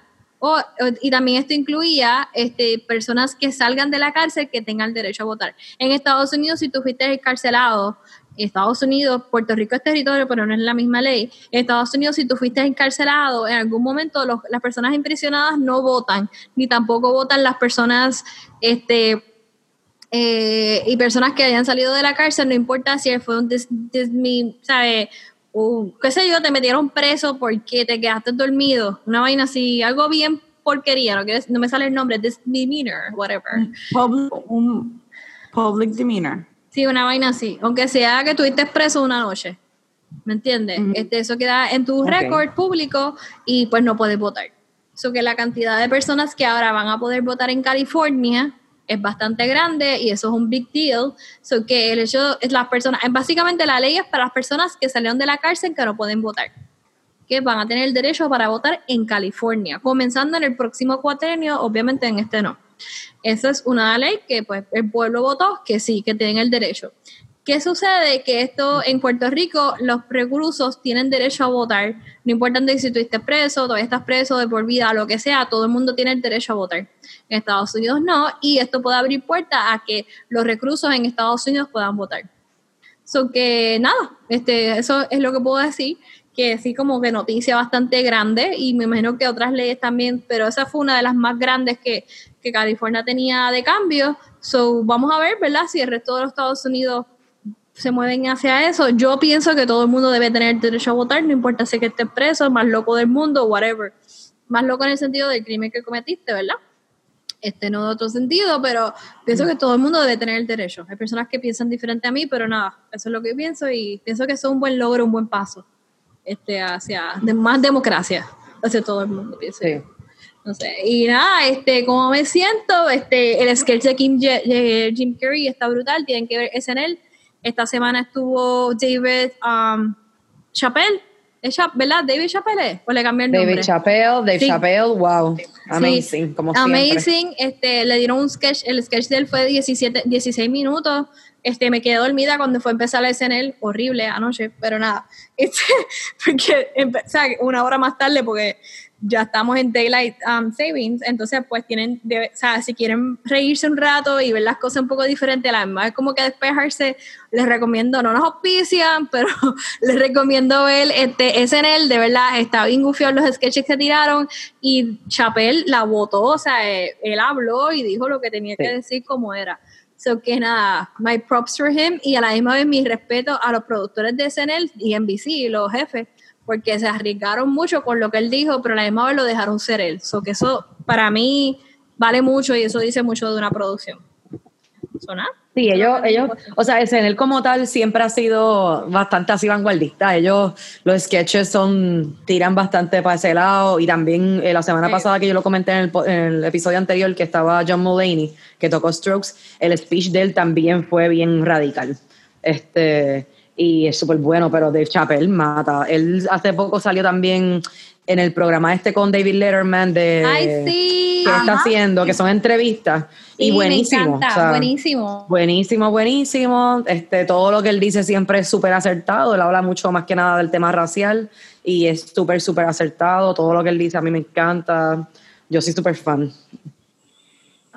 Y también esto incluía este, personas que salgan de la cárcel que tengan derecho a votar. En Estados Unidos, si tú fuiste encarcelado, Estados Unidos, Puerto Rico es territorio, pero no es la misma ley. En Estados Unidos, si tú fuiste encarcelado, en algún momento las personas imprisionadas no votan, ni tampoco votan las personas este, eh, y personas que hayan salido de la cárcel, no importa si fue un dis, dismi- ¿sabe? Un- qué sé yo, te metieron preso porque te quedaste dormido, una vaina así, algo bien porquería, no, no me sale el nombre, misdemeanor, whatever. Public, un public demeanor. Sí, una vaina así, aunque sea que tuviste preso una noche, ¿me entiendes? Ujú. este, eso queda en tu Ok. récord público y pues no puedes votar. Eso que la cantidad de personas que ahora van a poder votar en California es bastante grande y eso es un big deal. So que el hecho las personas, básicamente la ley es para las personas que salieron de la cárcel que no pueden votar, que van a tener el derecho para votar en California, comenzando en el próximo cuatrenio, obviamente en este no. Esa es una ley que pues el pueblo votó que sí, que tienen el derecho. ¿Qué sucede? Que esto en Puerto Rico, los reclusos tienen derecho a votar. No importa si tú estás preso, todavía estás preso de por vida, lo que sea, todo el mundo tiene el derecho a votar. En Estados Unidos no, y esto puede abrir puertas a que los reclusos en Estados Unidos puedan votar. So que nada, este, eso es lo que puedo decir, que sí como que noticia bastante grande y me imagino que otras leyes también, pero esa fue una de las más grandes que, que California tenía de cambio. So vamos a ver, ¿verdad? Si el resto de los Estados Unidos se mueven hacia eso. Yo pienso que todo el mundo debe tener derecho a votar, no importa si que estés preso, más loco del mundo, whatever. Más loco en el sentido del crimen que cometiste, ¿verdad? Este no de otro sentido, pero pienso que todo el mundo debe tener el derecho. Hay personas que piensan diferente a mí, pero nada, eso es lo que pienso y pienso que eso es un buen logro, un buen paso este, hacia de más democracia, hacia todo el mundo, pienso. Sí. No sé, y nada, este, como me siento, este, el sketch de Kim, Jim Carrey está brutal, tienen que ver SNL. Esta semana estuvo David um, Chappelle, ¿Es Cha- ¿verdad? David Chappelle, o le cambié el nombre. David Chappelle, Dave Sí. Chappelle, wow, Sí. amazing, como siempre. Amazing, este, le dieron un sketch, el sketch de él fue de 17, 16 minutos, este, me quedé dormida cuando fue a empezar el SNL, horrible anoche, pero nada, *laughs* este, porque, o sea, una hora más tarde, porque ya estamos en Daylight um, Savings, entonces pues tienen, de- o sea, si quieren reírse un rato y ver las cosas un poco diferentes, la misma es como que despejarse, les recomiendo, no nos auspician, *laughs* pero les recomiendo ver este SNL, de verdad, está bien gufiado los sketches que tiraron y Chappelle la votó, o sea, eh, él habló y dijo lo que tenía que Sí. decir como era. So que nada, my props for him y a la misma vez mi respeto a los productores de SNL y NBC, los jefes, porque se arriesgaron mucho con lo que él dijo, pero a la misma vez lo dejaron ser él. So que eso para mí vale mucho y eso dice mucho de una producción. So, nada. Sí, ellos, ellos, o sea, SNL como tal siempre ha sido bastante así vanguardista. Ellos, los sketches son, tiran bastante para ese lado. Y también eh, la semana Sí. pasada que yo lo comenté en el, en el episodio anterior, que estaba John Mulaney, que tocó Strokes, el speech de él también fue bien radical. Este, y es súper bueno, pero Dave Chappelle mata. Él hace poco salió también en el programa este con David Letterman de Ay, sí. que está haciendo, que son entrevistas. Sí, y me buenísimo. encanta, o sea, buenísimo. Buenísimo, buenísimo. Este, todo lo que él dice siempre es súper acertado. Él habla mucho más que nada del tema racial y es súper, súper acertado. Todo lo que él dice a mí me encanta. Yo soy súper fan.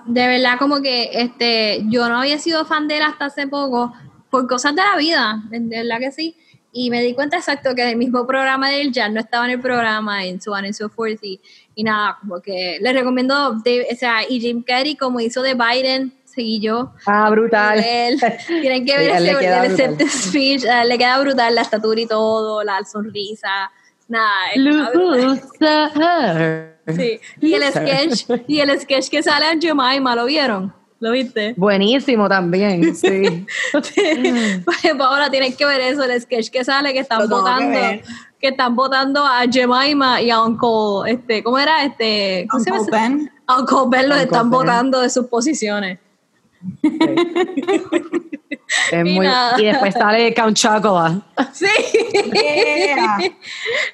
de verdad como que este yo no había sido fan de él hasta hace poco por cosas de la vida, de verdad que sí. Y me di cuenta exacto que el mismo programa de él ya no estaba en el programa, en so on and so forth. Y, y nada, como que les recomiendo, Dave- o sea, y Jim Carrey, como hizo de Biden, seguí yo. Ah, brutal. Él, *laughs* tienen que ver ese, brutal. speech, él le queda brutal la estatura y todo, la sonrisa. Nada. Loser. *laughs* Sí. Y el sketch, y el sketch que sale en Jemima, ¿lo vieron? ¿Lo viste? Buenísimo también, *laughs* sí. *laughs* Pues ahora tienen que ver eso, el sketch que sale que están que votando, que, están votando a Jemima y a Uncle, este, ¿cómo era? Este, ¿cómo se llama Uncle ese? Ben. A Uncle Ben los Uncle están Ben. votando de sus posiciones. *laughs* Es Y muy- y después sale Count Chocolate. Sí. Yeah.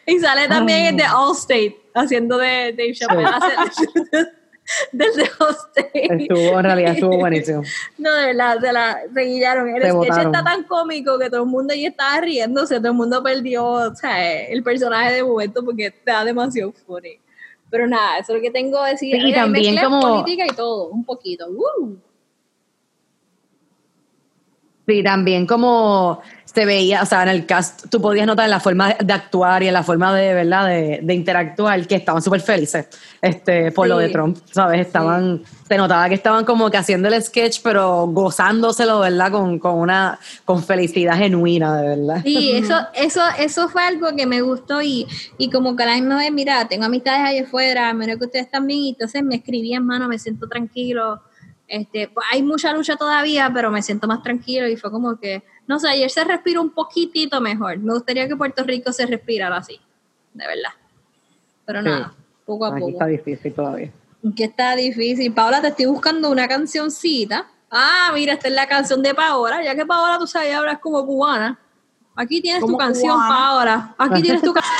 y sale también el de Allstate haciendo de Dave Chappelle. Hace- *laughs* del de hostage. Estuvo, en realidad estuvo buenísimo. *laughs* No, de verdad, se la reguillaron. El Se sketch botaron. está tan cómico que todo el mundo ahí estaba riéndose, todo el mundo perdió o sea, el personaje de momento porque está demasiado funny. Pero nada, eso es lo que tengo que decir. Sí, y también como- política y todo, un poquito. ¡Woo! Sí, también como se veía, o sea, en el cast, tú podías notar en la forma de actuar y en la forma de, ¿verdad?, de, de interactuar, que estaban súper felices este, por lo Sí. de Trump, ¿sabes? Estaban, se notaba que estaban como que haciendo el sketch, pero gozándoselo, ¿verdad?, con, con una, con felicidad genuina, de verdad. Sí, *laughs* eso, eso, eso fue algo que me gustó y, y como que la misma vez, mira, tengo amistades allá afuera, mira que ustedes también, y entonces me escribían, mano, me siento tranquilo. Este, pues, hay mucha lucha todavía, pero me siento más tranquilo y fue como que, no sé, ayer se respira un poquitito mejor. Me gustaría que Puerto Rico se respirara así, de verdad. Pero Sí. nada, poco a Aquí poco. está difícil todavía. Que está difícil. Paola, te estoy buscando una cancioncita. Ah, mira, esta es la canción de Paola. Ya que Paola, tú sabes, hablas como cubana. Aquí tienes tu canción, cubana. Paola. Aquí tienes tu canción.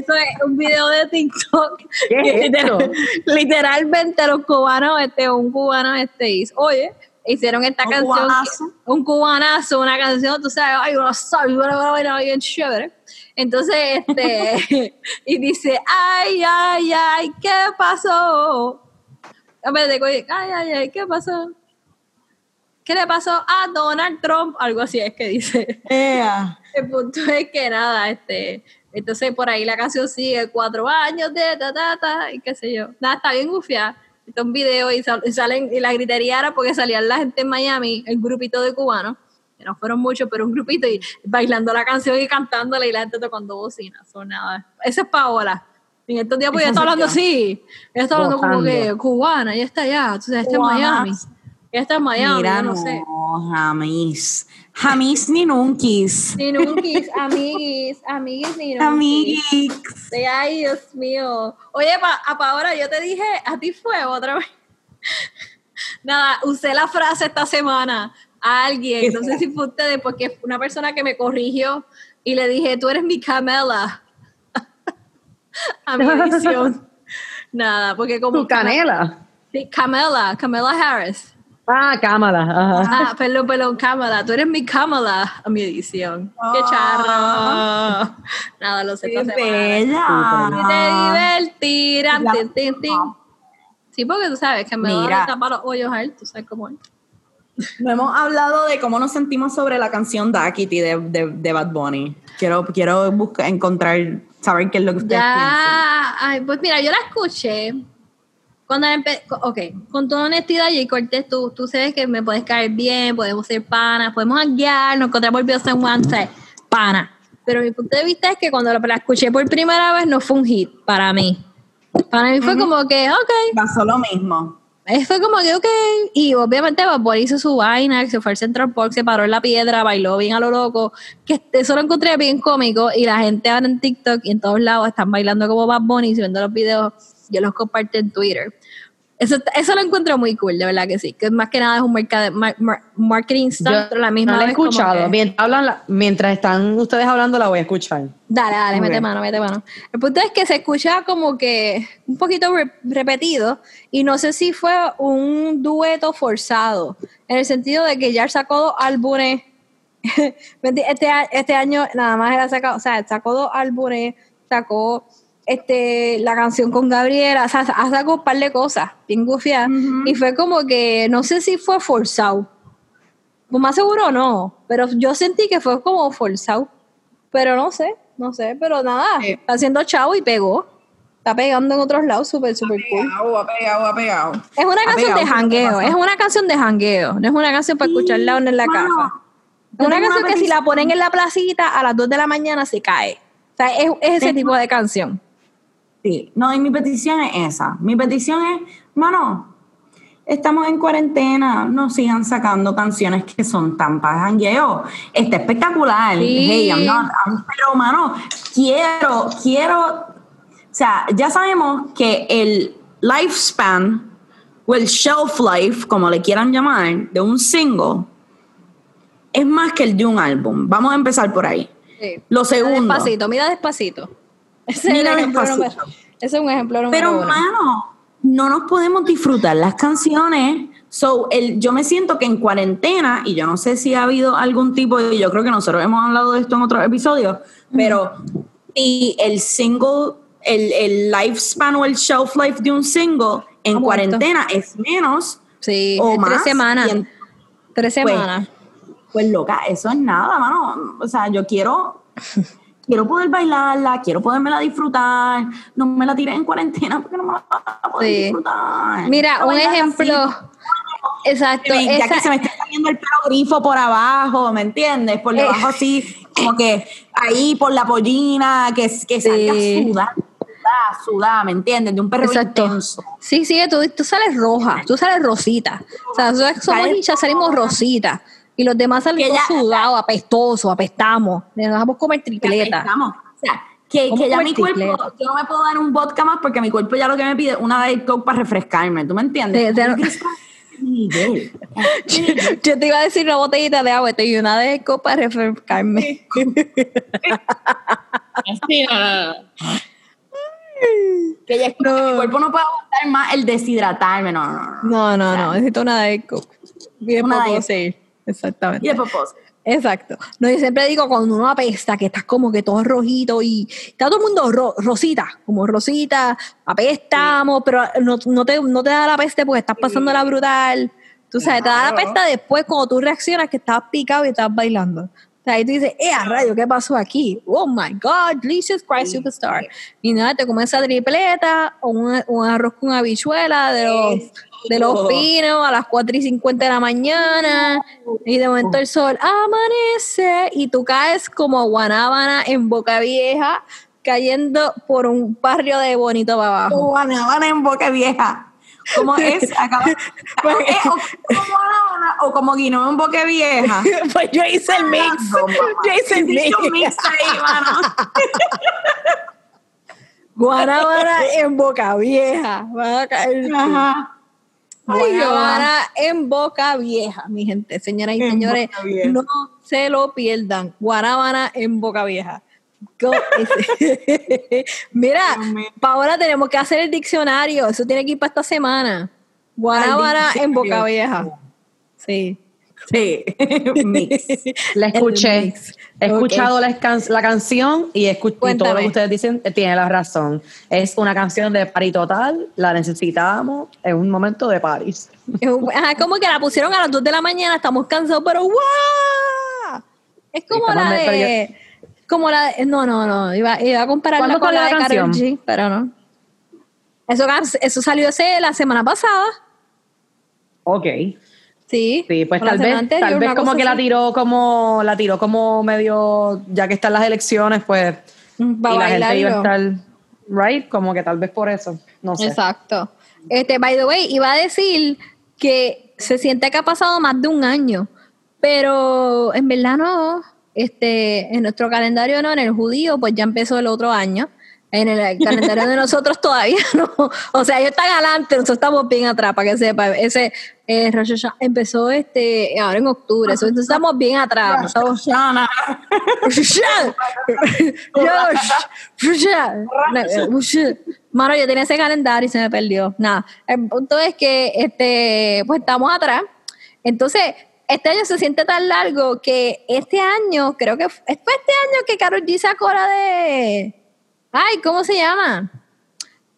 Eso, es un video de TikTok. *laughs* ¿Qué es literal- *laughs* literalmente los cubanos, este, un cubano este hizo, oye, hicieron esta Un canción. cubanazo. un cubanazo, una canción, tú sabes, ay, una salsa, una vaina bien chévere. Entonces, este, *laughs* y dice, ay, ay, ay, ¿qué pasó? Ay, ay, ay, ¿qué pasó? ¿Qué le pasó a Donald Trump? Algo así es que dice. Ea. El punto es que nada, este, entonces por ahí la canción sigue cuatro años de ta ta ta y qué sé yo. Nada, está bien gufiada. Está un video y, sal- y salen, y la gritería era porque salían la gente en Miami, el grupito de cubanos, que no fueron muchos, pero un grupito, y bailando la canción y cantándola y la gente tocando bocina. So, nada. Esa es Paola. En estos días pues ella está hablando así. Ella está hablando como que cubana, ella está allá, sabes, está en. Miami. Ella está en Miami, Mira, yo no, no, sé. jamis. Jamis ni nunkis. Ni nunkis, amiguis, amiguis, ni. Sí, ay, Dios mío. Oye, pa, a Paola, yo te dije, a ti fue otra vez. *laughs* Nada, usé la frase esta semana a alguien, no sé si fue ustedes, porque fue una persona que me corrigió y le dije, tú eres mi Camela. *laughs* a mi edición. *laughs* Nada, porque como... Tu canela. Sí, Camela, Camela Harris. Ah, cámara. Ajá. Ah, perdón, perdón, Kamala. Tú eres mi Kamala a mi edición. ¡Qué charro! Nada, lo sé Qué bella. te divertirán. Sí, porque tú sabes que me Mira. van a tapar los hoyos a él, tú sabes cómo es. No hemos hablado de cómo nos sentimos sobre la canción Duckity de, de, de Bad Bunny. Quiero, quiero buscar, encontrar, saber qué es lo que ustedes piensan. Ya, ay, pues mira, yo la escuché. Cuando empe- ok, con toda honestidad, Jay Cortés, tú, tú sabes que me puedes caer bien, podemos ser panas, podemos guiar, nos encontramos el San Juan, pana. Pero mi punto de vista es que cuando la, escuché por primera vez no fue un hit para mí. Para mí fue como que, ok, Pasó lo mismo. fue como que, ok. Y obviamente Bunny hizo su vaina, se fue al Central Park, se paró en la piedra, bailó bien a lo loco. Que eso lo encontré bien cómico. Y la gente ahora en TikTok y en todos lados están bailando como Bad Bunny, y viendo los videos, yo los comparto en Twitter. Eso, eso lo encuentro muy cool, de verdad que sí. Que más que nada es un mercado, mar- mar- marketing stunt, pero la misma no la he vez como escuchado. que- Mientras, hablan la- mientras están ustedes hablando, la voy a escuchar. Dale, dale, mete mano, mete mano. El punto es que se escucha como que un poquito re- repetido y no sé si fue un dueto forzado, en el sentido de que ya sacó dos álbumes, *laughs* este, este año nada más él ha sacado, o sea, sacó dos álbumes, sacó este, la canción con Gabriela, o sea, ha sacado un par de cosas, bien gufiadas, y fue como que, no sé si fue forzado, pues más seguro no, pero yo sentí que fue como forzado. Pero no sé, no sé, pero nada, Sí. está haciendo chavo y pegó. Está pegando en otros lados, súper, súper cool. Pegado, ha pegado, ha pegado. Es una canción de ¿qué es lo que jangueo, es una canción de jangueo, no es una canción para escucharla uno en la casa. Es una canción que si la ponen en la placita a las 2 de la mañana se cae. O sea, es, es ese tipo de canción. Sí, no, y mi petición es esa. Mi petición es, mano, estamos en cuarentena, no sigan sacando canciones que son tan para jangueo. Está espectacular. Sí. Hey, I'm not- I'm- pero, mano, quiero, quiero, o sea, ya sabemos que el, lifespan o el shelf life, como le quieran llamar, de un single es más que el de un álbum. Vamos a empezar por ahí. Sí. Lo segundo. Mira despacito, mira despacito. Ese Mira es, el ejemplo despacito. número- ese es un ejemplo Pero, uno. mano, no nos podemos disfrutar las canciones. So, el, yo me siento que en cuarentena, y yo no sé si ha habido algún tipo de, yo creo que nosotros hemos hablado de esto en otros episodios, pero y el single, el, el lifespan o el shelf life de un single en cuarentena es menos Sí, o más. tres semanas. y en- Tres Pues, semanas. Pues loca, eso es nada, mano. O sea, yo quiero, quiero poder bailarla, quiero podérmela disfrutar. No me la tiré en cuarentena porque no me la voy a poder Sí. disfrutar. Mira, un ejemplo. así, Exacto. me- ya esa- que se me está saliendo el pelo grifo por abajo, ¿me entiendes? Por Eh. debajo así, como que ahí por la pollina, que, que salga Sí. sudada, sudada, sudada, ¿me entiendes? De un perro Exacto. intenso. Sí, sí, tú, tú sales roja, tú sales rosita. O sea, somos hinchas, salimos rosita. Y los demás salen Que todos ya- sudados, apestosos, apestamos. Le dejamos comer tripleta. apestamos. O sea, que, ¿Cómo que ya mi cuerpo, yo no me puedo dar un vodka más porque mi cuerpo ya lo que me pide es una Diet Coke para refrescarme, ¿tú me entiendes? De- de- Yo *laughs* te iba a decir una botellita de agua y una de copa para refrescarme. Sí, no, no, no. Que ya que mi cuerpo no puede aguantar más el deshidratarme, no, no, no. No, no, no, necesito una de copa. Bien Una poco, sí. Exactamente. Y de propósito. Exacto. No, yo siempre digo cuando uno apesta, que estás como que todo rojito y está todo el mundo ro- rosita, como rosita, apestamos, pero no, no te, no te da la peste porque estás pasando la brutal. Tú sabes, te da la Claro. peste después cuando tú reaccionas que estás picado y estás bailando. O sea, ahí tú dices, ¡eh, a rayo, qué pasó aquí! ¡Oh, my God! Jesus Christ Superstar. Y nada, te comes esa tripleta o un, un arroz con habichuela de los, de los pinos a las 4 y 50 de la mañana y de momento el sol amanece y tú caes como guanábana en Boca Vieja cayendo por un barrio de bonito para abajo. Guanábana en boca vieja. ¿Cómo es? *laughs* Acaba, eh, o como guanábana o como en boca vieja. *laughs* pues yo hice el mix. *laughs* Yo hice el mix. Mix ahí, mano. Guanábana en Boca Vieja. Va a caer tú. Ajá. En Boca Vieja, mi gente, señoras y En señores, no se lo pierdan. Guanábana en Boca Vieja. *laughs* Mira. Paola, tenemos que hacer el diccionario. Eso tiene que ir para esta semana. Guanábana en Boca Vieja. Sí. Sí, *laughs* mix. *laughs* La escuché. mix. He escuchado la, can- la canción y, todo lo que ustedes dicen eh, tiene la razón. Es una canción de party total, la necesitábamos en un momento de Paris. Es un- ajá, como que la pusieron a las 2 de la mañana, estamos cansados, pero ¡guau! Es como estamos la de. Como la de. No, no, no. Iba, iba a compararla ¿Cuándo con la la de Karol canción? G, pero no. Eso, salió ese, la semana pasada. Ok. Sí. Sí, pues tal vez, anterior, tal vez como que la tiró como, la tiró como medio, ya que están las elecciones, pues, pa' y la gente iba a estar, right, como que tal vez por eso, no sé. Exacto. Este, by the way, iba a decir que se siente que ha pasado más de un año, pero en verdad no. Este, en nuestro calendario no, en el judío, pues ya empezó el otro año. En el calendario de nosotros todavía *laughs* no. O sea, ellos están adelante, nosotros estamos bien atrás, para que sepa. Ese eh, Rosh Hashanah empezó este ahora en octubre, entonces estamos bien atrás. Estamos. Mano, yo tenía ese calendario y se me perdió. Nada. El punto es que este, pues estamos atrás. Entonces, este año se siente tan largo que este año, creo que fue este año que Karol G sacó la de. Ay, ¿cómo se llama?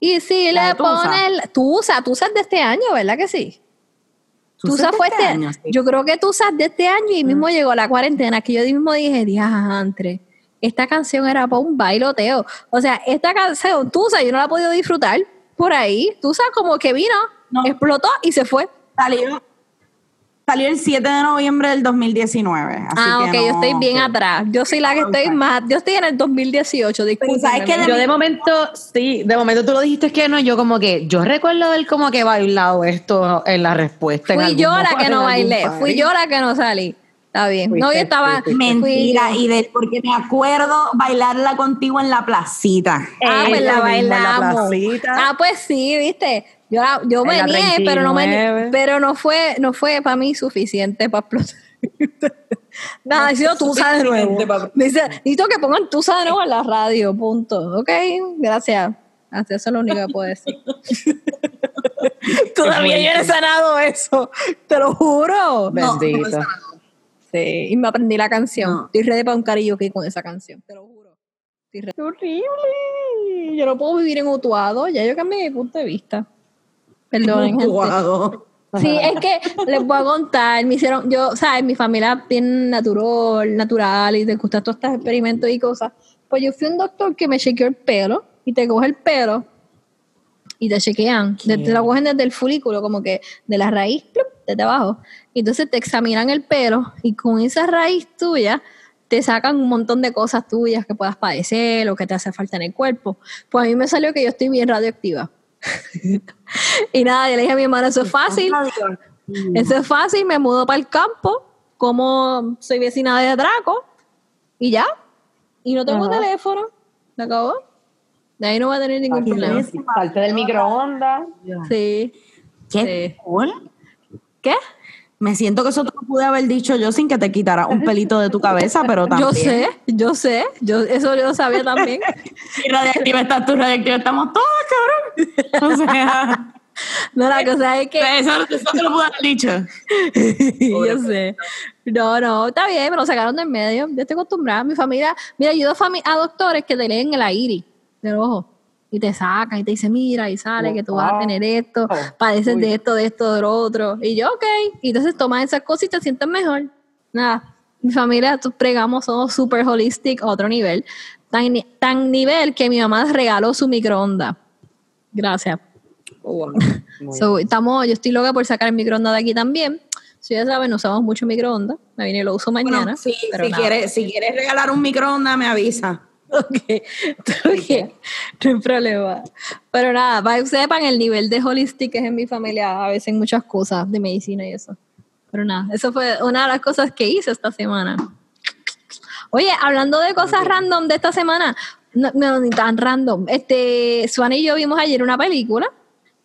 Y si La le pones. Tusa, Tusa es de este año, ¿verdad que sí? Tusa fue este este, año, sí. yo creo que Tusa es de este año y mismo llegó la cuarentena, que yo mismo dije, diantre, esta canción era para un bailoteo. O sea, esta canción, Tusa, yo no la he podido disfrutar por ahí. Tusa como que vino, No. explotó y se fue. Salió, salió el 7 de noviembre del 2019. Así ah, que ok, yo estoy bien atrás. Yo soy la que estoy más, yo estoy en el 2018, disculpe. ¿sabes qué? Yo de momento, sí, de momento tú lo dijiste que no, yo como que, yo recuerdo haber como que bailado esto en la respuesta. Fui yo la que no bailé, fui yo la que no salí. Está bien. no, yo estaba. Mentira, y de porque me acuerdo bailarla contigo en la placita. Ah, pues la bailamos. ah, pues sí, viste. Yo, yo me nié, pero no me pero no fue, no fue para mí suficiente para explotar. *laughs* Nada, necesito tusa de nuevo. Dice, necesito que pongan tusa de nuevo en la radio, punto. Ok, gracias. Así eso es lo único que puedo decir. *laughs* Todavía yo he sanado eso, te lo juro. Bendito. sí, y me aprendí la canción. Estoy ready para un karaoke con esa canción, te lo juro. horrible. Yo no puedo vivir en Utuado, ya yo cambié mi punto de vista. Utuado. Sí, es que les voy a contar, me hicieron, yo, sea, mi familia bien natural, natural y te gustan todos estos experimentos y cosas. Pues yo fui a un doctor que me chequeó el pelo y te coge el pelo y te chequean. Te, lo cogen desde el folículo, como que de la raíz, desde abajo. Y entonces te examinan el pelo y con esa raíz tuya te sacan un montón de cosas tuyas que puedas padecer o que te hace falta en el cuerpo. Pues a mí me salió que yo estoy bien radioactiva. *laughs* y nada, yo le dije a mi hermana, eso es fácil. Eso es fácil, me mudo para el campo, como soy vecina de Draco, y ya. Y no tengo teléfono. ¿Se acabó? De ahí no va a tener ningún problema. Salte del microondas. Sí. ¿Qué? ¿Qué? Me siento que eso te lo pude haber dicho yo sin que te quitara un pelito de tu cabeza, pero también. Yo sé, yo sé, yo, eso yo sabía también. *laughs* y radiactiva estás tú, radiactiva estamos todos, cabrón. O sea. *laughs* No, la cosa es que. Eso, eso te lo pude haber dicho. *laughs* yo sé. No, no, está bien, me lo sacaron del medio. Yo estoy acostumbrada. Mi familia, mira, ayudo a, a doctores que te leen el aire del ojo y te sacan y te dicen, mira, y sale que tú vas a tener esto, padeces de esto, de esto, de lo otro. Y yo, ok. Y entonces tomas esas cosas y te sientes mejor. Nada, mi familia, pregamos, somos super holistic a otro nivel. Tan, tan nivel que mi mamá regaló su microondas. Gracias. Oh, *laughs* estamos, yo estoy loca por sacar el microondas de aquí también. Si ya saben, usamos mucho microondas. Me viene y lo uso mañana. si, quieres, si quieres regalar un microondas, me avisa. Ok, *laughs* no hay problema. Pero nada, para que sepan el nivel de holistic es en mi familia, a veces en muchas cosas de medicina y eso. Pero nada, eso fue una de las cosas que hice esta semana. Oye, hablando de cosas random de esta semana, no, ni tan random. Este, Swan y yo vimos ayer una película,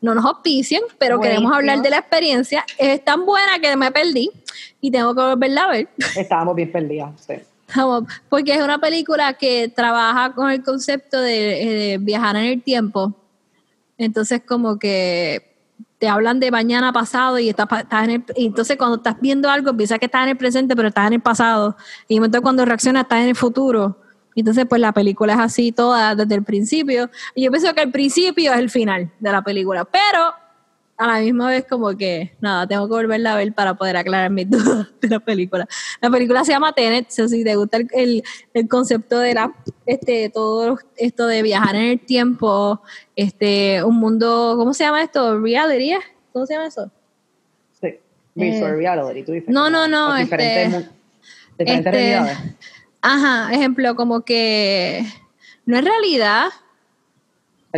no nos auspician, pero queremos hablar de la experiencia. Es tan buena que me perdí y tengo que volverla a ver. Estábamos bien perdidas, sí. Porque es una película que trabaja con el concepto de, eh, viajar en el tiempo. Entonces, como que te hablan de mañana pasado y estás, en el, entonces cuando estás viendo algo piensas que estás en el presente pero estás en el pasado. Y entonces cuando reaccionas estás en el futuro. Entonces pues la película es así toda desde el principio. Y yo pienso que el principio es el final de la película pero a la misma vez como que, nada, tengo que volverla a ver para poder aclarar mis *laughs* dudas de la película. La película se llama Tenet, si te gusta el, el, concepto de la, este, todo esto de viajar en el tiempo, este, un mundo, ¿cómo se llama esto? ¿Reality? ¿Cómo se llama eso? Sí, virtual eh, reality, tú dices. No, no, no, diferentes, este, diferentes este, realidades. Ajá, ejemplo, como que no es realidad,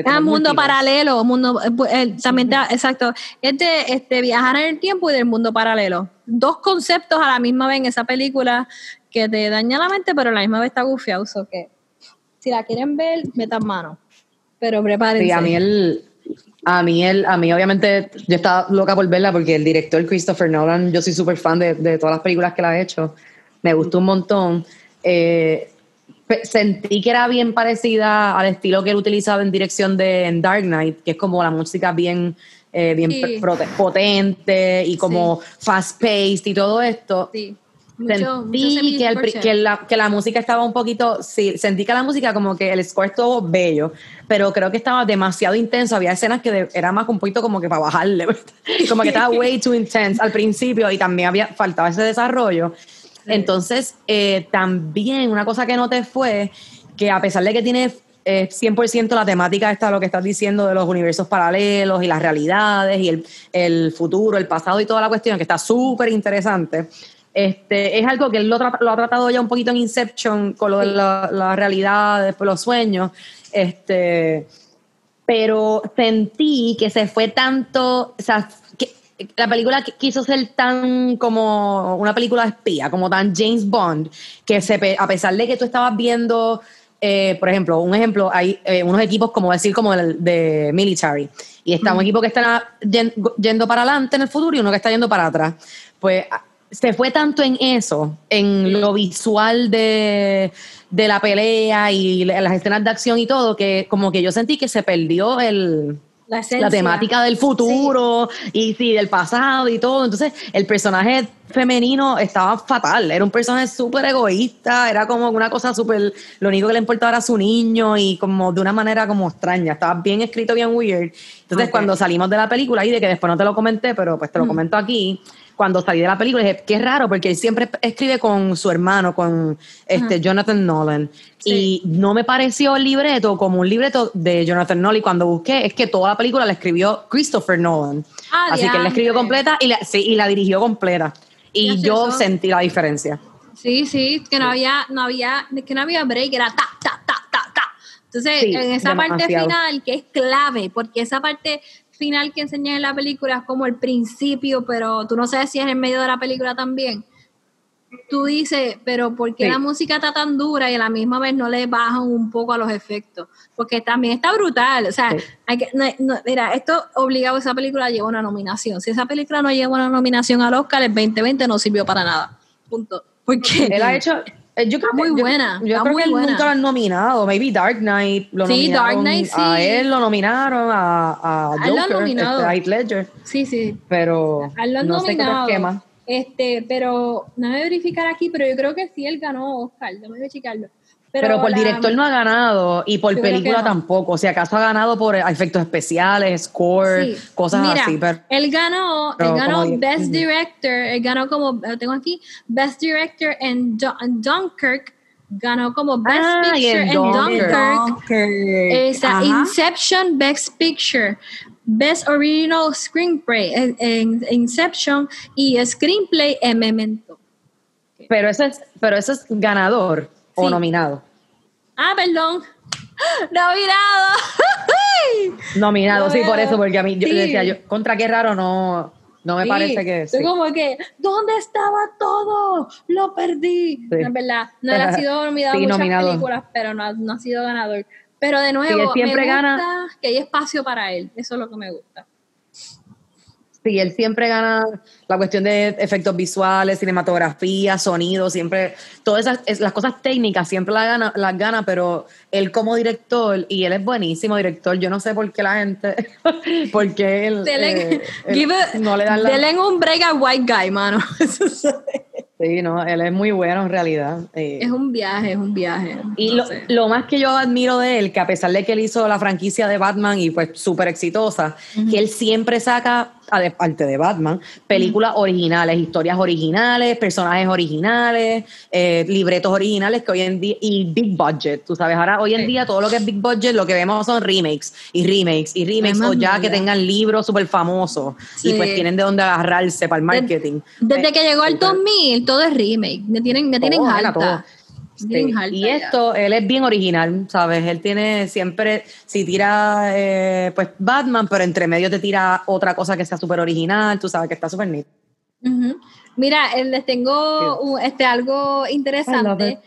Ah, mundo paralelo, mundo, eh, también exacto. Este, este, viajar en el tiempo y del mundo paralelo. Dos conceptos a la misma vez en esa película que te daña la mente, pero a la misma vez está gufiado. que si la quieren ver, metan mano. Pero prepárense. Sí, a mí el, a mí el, a mí obviamente, yo estaba loca por verla porque el director Christopher Nolan, yo soy súper fan de, de, todas las películas que la ha hecho. Me gustó un montón. Eh, sentí que era bien parecida al estilo que él utilizaba en dirección de Dark Knight, que es como la música bien, eh, bien potente y como fast-paced y todo esto. Sí. sentí que, la, que, la, música estaba un poquito, sí, sentí que la música como que el score estuvo bello, pero creo que estaba demasiado intenso, había escenas que era más un poquito como que para bajarle, *laughs* como que estaba *laughs* way too intense al principio y también había faltaba ese desarrollo. Entonces, eh, también una cosa que noté fue que a pesar de que tiene 100% eh, la temática esta, lo que estás diciendo de los universos paralelos y las realidades y el, futuro, el pasado y toda la cuestión, que está súper interesante, este, es algo que él lo, ha tratado ya un poquito en Inception con lo de la, la realidad, los sueños, este, pero sentí que se fue tanto, o sea, la película quiso ser tan como una película de espía, como tan James Bond, que se, a pesar de que tú estabas viendo, eh, por ejemplo, un ejemplo, hay eh, unos equipos como decir como el de military, y está un equipo que está yendo para adelante en el futuro y uno que está yendo para atrás. Pues se fue tanto en eso, en lo visual de, de la pelea y las escenas de acción y todo, que como que yo sentí que se perdió el la, temática del futuro y sí, del pasado y todo. Entonces, el personaje femenino estaba fatal. Era un personaje súper egoísta, era como una cosa súper. Lo único que le importaba era su niño y como de una manera como extraña. Estaba bien escrito, bien weird. Entonces, cuando salimos de la película, y de que después no te lo comenté, pero pues te lo mm. comento aquí cuando salí de la película dije, qué raro, porque él siempre escribe con su hermano, con este Jonathan Nolan. Y no me pareció el libreto como un libreto de Jonathan Nolan. Y cuando busqué, es que toda la película la escribió Christopher Nolan. Ah, Así que él la escribió completa y la, sí, y la dirigió completa. Y yo sentí la diferencia. Sí, sí, que no había, no había, que no había break, era ta, ta, ta, ta, ta. Entonces, en esa parte final, que es clave, porque esa parte final que enseñan en la película es como el principio, pero tú no sabes si es en medio de la película también. Tú dices, pero ¿por qué la música está tan dura y a la misma vez no le bajan un poco a los efectos? Porque también está brutal. O sea, hay que, mira, esto obligado a esa película lleva una nominación. Si esa película no lleva una nominación al Oscar, el 2020 no sirvió para nada. Punto. Porque él ha hecho, yo creo muy buena. Yo, creo que él nunca lo han nominado. Maybe Dark Knight lo sí, nominaron. Dark Knight, sí. A él lo nominaron, a, a Joker, lo nominado. Este, Ledger. Sí, sí. Pero a él lo han no nominado. sé qué más. Este, pero a verificar aquí, pero yo creo que sí él ganó Oscar. Déjame checarlo. Pero, por director no ha ganado y por película tampoco. O sea, acaso ha ganado por efectos especiales, score, cosas así. Pero, él ganó, él ganó Best Director, él ganó como, tengo aquí, Best Director en, Dunkirk, ganó como Best ah, Picture en Dunkirk. Inception Best Picture. Best Original Screenplay en, Inception y Screenplay en Memento. Pero eso es, pero eso es ganador o nominado. Ah, perdón. *gasps* Nominado. *laughs* nominado, sí, por eso, porque a mí yo decía, yo, contra qué raro no, no me parece que. Sí. como que, ¿dónde estaba todo? Lo perdí. en verdad, no ha sido *laughs* nominado en muchas películas, pero no, no, ha sido ganador. Pero de nuevo, siempre me gusta gana. que hay espacio para él. Eso es lo que me gusta. Sí, él siempre gana la cuestión de efectos visuales, cinematografía, sonido, siempre, todas esas, las cosas técnicas siempre las gana, las gana, pero él como director, y él es buenísimo director, yo no sé por qué la gente, *laughs* porque él, eh, no le dan la... un break a white guy, mano. *laughs* Sí, no, él es muy bueno en realidad. Eh. es un viaje, es un viaje. Y lo, más que yo admiro de él, que a pesar de que él hizo la franquicia de Batman y pues súper exitosa, que él siempre saca, aparte de Batman, películas originales, historias originales, personajes originales, eh, libretos originales que hoy en día, y big budget, tú sabes, ahora hoy en día todo lo que es big budget, lo que vemos son remakes y remakes y remakes, o ya que tengan libros súper famosos y pues tienen de dónde agarrarse para el marketing. Desde, que llegó el 2000, todo es remake. Me tienen, me tienen alta. Y esto, él es bien original, ¿sabes? Él tiene siempre, si tira, eh, pues Batman, pero entre medio te tira otra cosa que sea súper original, tú sabes que está súper neat. Mira, eh, les tengo este, algo interesante.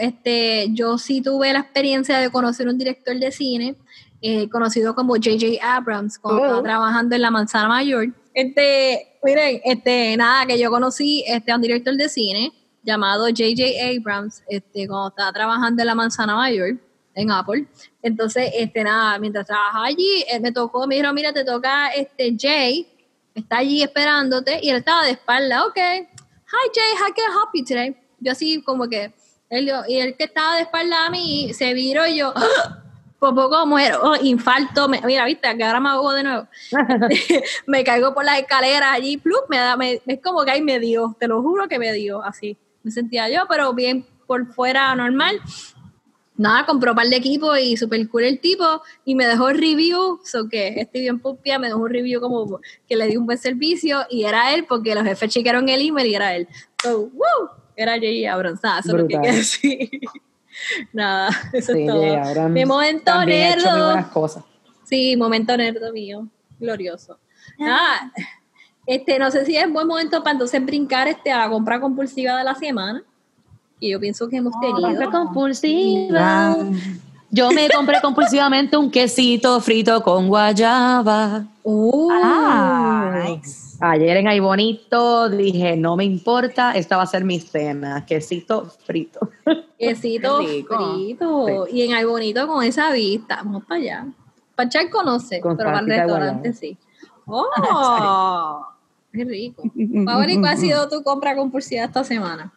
este, yo sí tuve la experiencia de conocer un director de cine eh, conocido como J.J. Abrams, cuando estaba oh. trabajando en La Manzana Mayor. Este, miren, este, nada, que yo conocí este, a un director de cine llamado J.J. Abrams, este, cuando estaba trabajando en La Manzana Mayor, en Apple. Entonces, este, nada, mientras trabajaba allí, él me tocó, me dijo, mira, te toca este Jay, está allí esperándote, y él estaba de espalda, ok, hi Jay, how can I help you today? Yo así como que, él, y él que estaba de espalda a mí, se viró y yo, por *gasps* poco muero, oh, infarto, mira, viste, que ahora me hago de nuevo. *laughs* *laughs* me caigo por las escaleras allí, plup, me da, me, es como que ahí me dio, te lo juro que me dio, así. Me sentía yo, pero bien por fuera normal. Nada, compró un par de equipos y super cool el tipo y me dejó review, so que estoy bien pupia, me dejó un review como que le di un buen servicio y era él porque los jefes chequearon el email y era él. So, woo, era Jay Abrams, eso es lo que quiero decir. *laughs* Nada, eso es todo. Mi momento nerdo. Cosas. Sí, momento nerdo mío. Glorioso. Nada. Este, no sé si es buen momento para entonces brincar este, a la compra compulsiva de la semana. Y yo pienso que hemos tenido. Compra compulsiva. Yo me compré compulsivamente un quesito frito con guayaba. Uh, Ah, nice. Ayer en Ay Bonito dije, no me importa, esta va a ser mi cena, quesito frito. *laughs* quesito frito. Y en Ay Bonito con esa vista. Vamos para allá. Para echar conoce, Con pero para el restaurante sí. ¡Oh! *laughs* ¡Qué rico! *laughs* Paoli, ¿cuál ha sido tu compra compulsiva esta semana?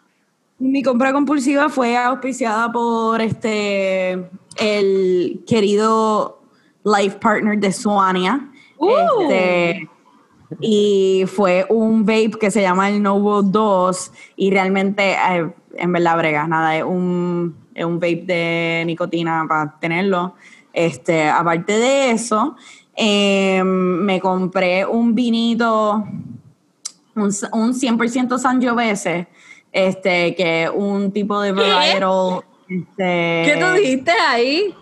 Mi compra compulsiva fue auspiciada por este el querido life partner de Suania. Uh. Este, y fue un vape que se llama el Novo 2 y realmente eh, en verdad brega, nada, es un, es un vape de nicotina para tenerlo. Este, aparte de eso, eh, me compré un vinito un, un 100% Sangiovese, este, que un tipo de varietal. Este, ¿Qué tú dijiste ahí?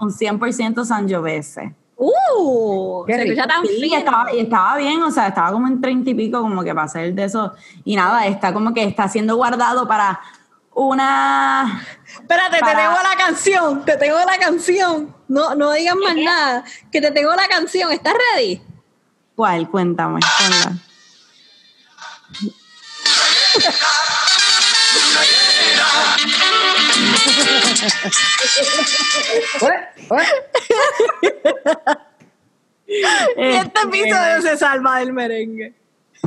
Un 100% Sangiovese. ¡Uh! Qué se escucha rico. tan Sí, y estaba, y estaba bien, o sea, estaba como en 30 y pico, como que para hacer de eso. Y nada, está como que está siendo guardado para una. Espérate, Para- te tengo la canción, te tengo la canción. No, no digas más nada, que te tengo la canción. ¿Estás ready? ¿Cuál? Cuéntame. Ponla. este episodio se salva del merengue.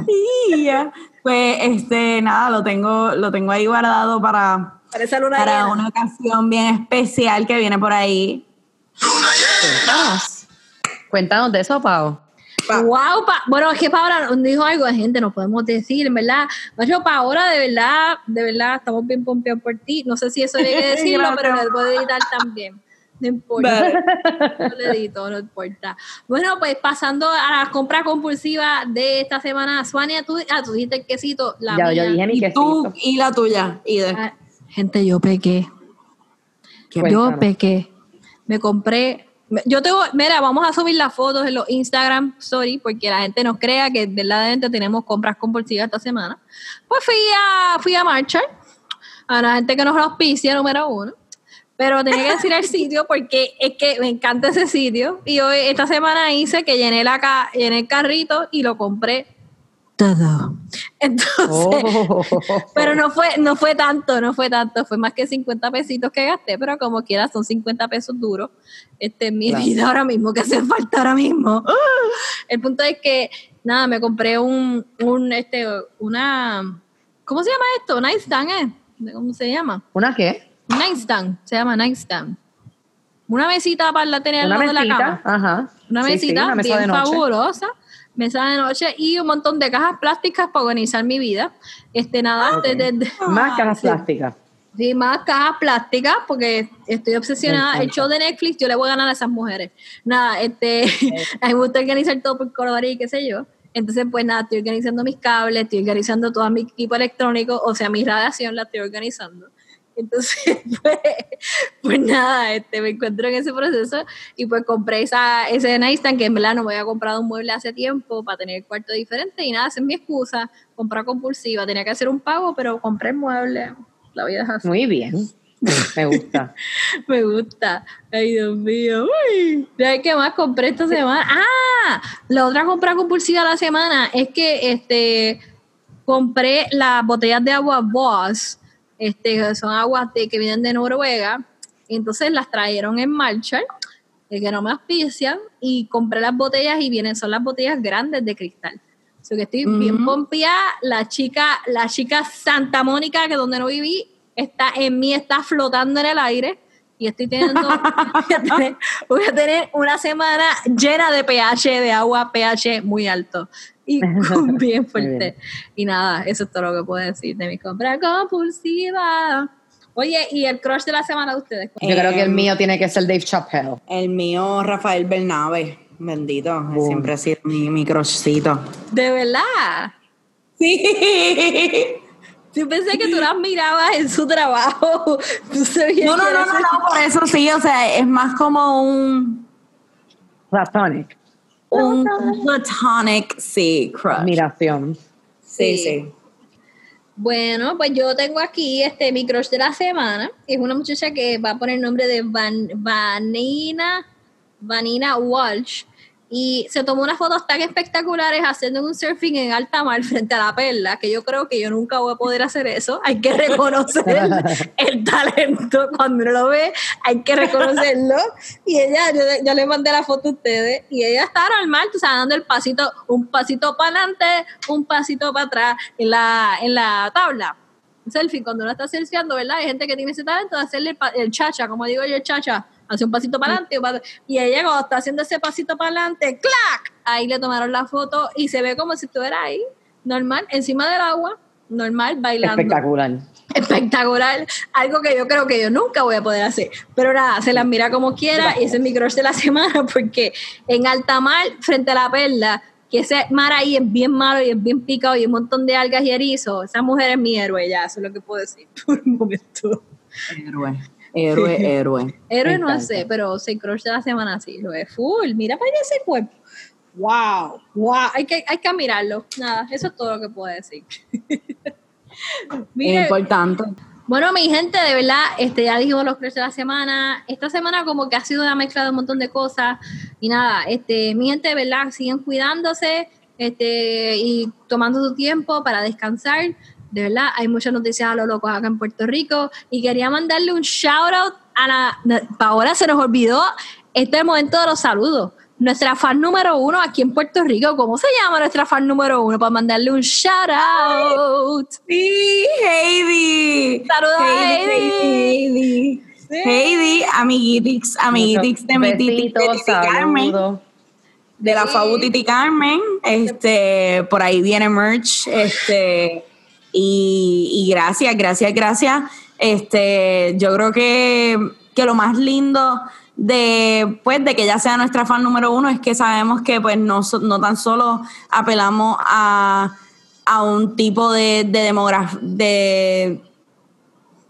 Y ya. Pues este, nada, lo tengo, lo tengo ahí guardado para, luna para llena. una ocasión bien especial que viene por ahí. Cuéntanos. Cuéntanos de eso, Pau. Wow, pa- bueno, es que Paola dijo algo, gente, no podemos decir, en verdad. Macho, Paola, de verdad, de verdad, estamos bien pompeados por ti. No sé si eso hay que *laughs* decirlo, pero lo puedo editar también. No importa. *laughs* Yo lo edito, no importa. Bueno, pues pasando a la compra compulsiva de esta semana, Suania, tú, ah, tú dijiste el quesito, la ya, mía. yo dije mi Y tú quesito. y la tuya. Y de, Ah, gente, yo pequé. Yo pequé. Me compré. Yo tengo, mira, vamos a subir las fotos en los Instagram Story porque la gente nos crea que verdaderamente tenemos compras compulsivas esta semana. Pues fui a, fui a Marshall, a la gente que nos auspicia, número uno. Pero tenía que decir el *laughs* sitio porque es que me encanta ese sitio. Y hoy, esta semana hice que llené, la ca- llené el carrito y lo compré todo. *laughs* Entonces, Oh. pero no fue, no fue tanto, no fue tanto, fue más que 50 pesitos que gasté, pero como quiera son 50 pesos duros este, en mi Claro. vida ahora mismo, que hace falta ahora mismo. El punto es que, nada, me compré un, un este, una, ¿cómo se llama esto? Un nightstand, ¿eh? ¿Cómo se llama? ¿Una qué? Nightstand, se llama nightstand. Una mesita para la tener al Una lado de la mesita. cama. Ajá. Una Sí, sí, mesita una bien fabulosa, mesa de noche y un montón de cajas plásticas para organizar mi vida. Este, nada, Ok. de- de- de- Más cajas sí. plásticas. Sí, más cajas plásticas porque estoy obsesionada. El show de Netflix, yo le voy a ganar a esas mujeres. Nada, este, *laughs* a mí me gusta organizar todo por color y qué sé yo. Entonces, pues nada, estoy organizando mis cables, estoy organizando todo mi equipo electrónico, o sea, mi radiación la estoy organizando. Entonces, *laughs* pues, pues nada, este, me encuentro en ese proceso y pues compré esa, ese nightstand que en verdad no me había comprado un mueble hace tiempo para tener el cuarto diferente y nada, esa es mi excusa, comprar compulsiva. Tenía que hacer un pago, pero compré el mueble. La vida es así. Muy bien. Me gusta. *laughs* Me gusta. Ay, Dios mío. Uy. ¿Sabes qué más compré esta semana? Ah, la otra compra compulsiva de la semana es que este compré las botellas de agua Boss. Este, son aguas de, que vienen de Noruega. Entonces las trajeron en Marshall, eh, que no me auspician, y compré las botellas y vienen, son las botellas grandes de cristal. Sea que estoy bien pompeada. La chica, la chica Santa Mónica, que donde no viví, está en mí, está flotando en el aire. Y estoy teniendo, *laughs* voy a tener, voy a tener una semana llena de pH, de agua pH muy alto. Y *laughs* bien fuerte. bien. Y nada, eso es todo lo que puedo decir de mi compra compulsiva. Oye, ¿y el crush de la semana de ustedes? Yo creo que el Em, mío tiene que ser Dave Chappelle. El mío, Rafael Bernabe. Bendito. Siempre ha sido mi, mi crushcito. De verdad. Sí. Yo pensé que tú las mirabas en su trabajo. *laughs* Tú No, no, no, no, no, por eso sí, o sea, es más como un... Platonic. Un platonic, sí, crush. Admiración. Sí, Sí. sí. Bueno, pues yo tengo aquí este mi crush de la semana. Es una muchacha que va a poner el nombre de Van, Vanina, Vanina Walsh. Y se tomó unas fotos tan espectaculares haciendo un surfing en alta mar frente a la perla, que yo creo que yo nunca voy a poder hacer eso. Hay que reconocer *laughs* el talento cuando uno lo ve, hay que reconocerlo. Y ella, yo, yo le mandé la foto a ustedes, y ella está normal, tú sabes, dando el pasito, un pasito para adelante, un pasito para atrás en la, en la tabla. Un selfie, cuando uno está surfeando, ¿verdad? Hay gente que tiene ese talento de hacerle el, el chacha, como digo yo, el chacha, hace un pasito para adelante, y ella cuando está haciendo ese pasito para adelante, ¡clac! Ahí le tomaron la foto y se ve como si estuviera ahí, normal, encima del agua, normal, bailando Espectacular. espectacular, algo que yo creo que yo nunca voy a poder hacer. Pero nada, se las mira como quiera y ese es mi crush de la *laughs* semana porque en alta mar, frente a la perla, que ese mar ahí es bien malo y es bien picado y un montón de algas y erizos, esa mujer es mi héroe ya, eso es lo que puedo decir *laughs* por un momento. Héroe, héroe, héroe. Héroe no sé, pero sí, crush de la semana sí, lo es full. Mira para allá ese cuerpo. Wow, wow, hay que, hay que mirarlo. Nada, eso es todo lo que puedo decir. *laughs* Mire, Importante. Bueno, mi gente, de verdad, este, ya dijimos los precios de la semana. Esta semana como que ha sido una mezcla de un montón de cosas. Y nada, este, mi gente, de verdad, siguen cuidándose este, y tomando su tiempo para descansar. De verdad, hay muchas noticias a lo locos acá en Puerto Rico. Y quería mandarle un shout out a la... Ahora se nos olvidó, este es el momento de los saludos. Nuestra fan número uno aquí en Puerto Rico. ¿Cómo se llama nuestra fan número uno? Para mandarle un shout out. Sí, Heidi. Saludos a Heidi. Heidi. Heidi, amiguitix, amiguitix de mi titi, Carmen, de la Sí. Fabu Titi Carmen. Este, por ahí viene merch. Este, y, y gracias, gracias, gracias. Este, yo creo que, que lo más lindo de pues de que ella sea nuestra fan número uno es que sabemos que pues no, no tan solo apelamos a, a un tipo de, de, demograf- de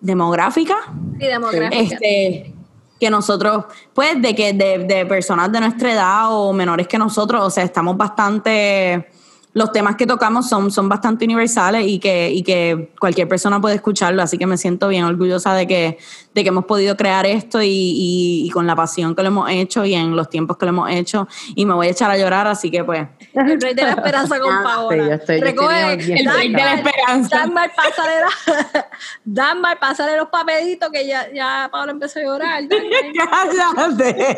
demográfica Sí, demográfica. este que nosotros pues de que de, de personas de nuestra edad o menores que nosotros o sea estamos bastante los temas que tocamos son, son bastante universales y que, y que cualquier persona puede escucharlo, así que me siento bien orgullosa de que, de que hemos podido crear esto y, y- y con la pasión que lo hemos hecho y en los tiempos que lo hemos hecho y me voy a echar a llorar, así que pues El rey de la esperanza con *laughs* Paola. Sí, yo estoy- yo estoy Recoge el rey de la esperanza. Pásale, la- Danmar, pásale los papelitos que ya, ya Paola empezó a llorar. *laughs* Cállate.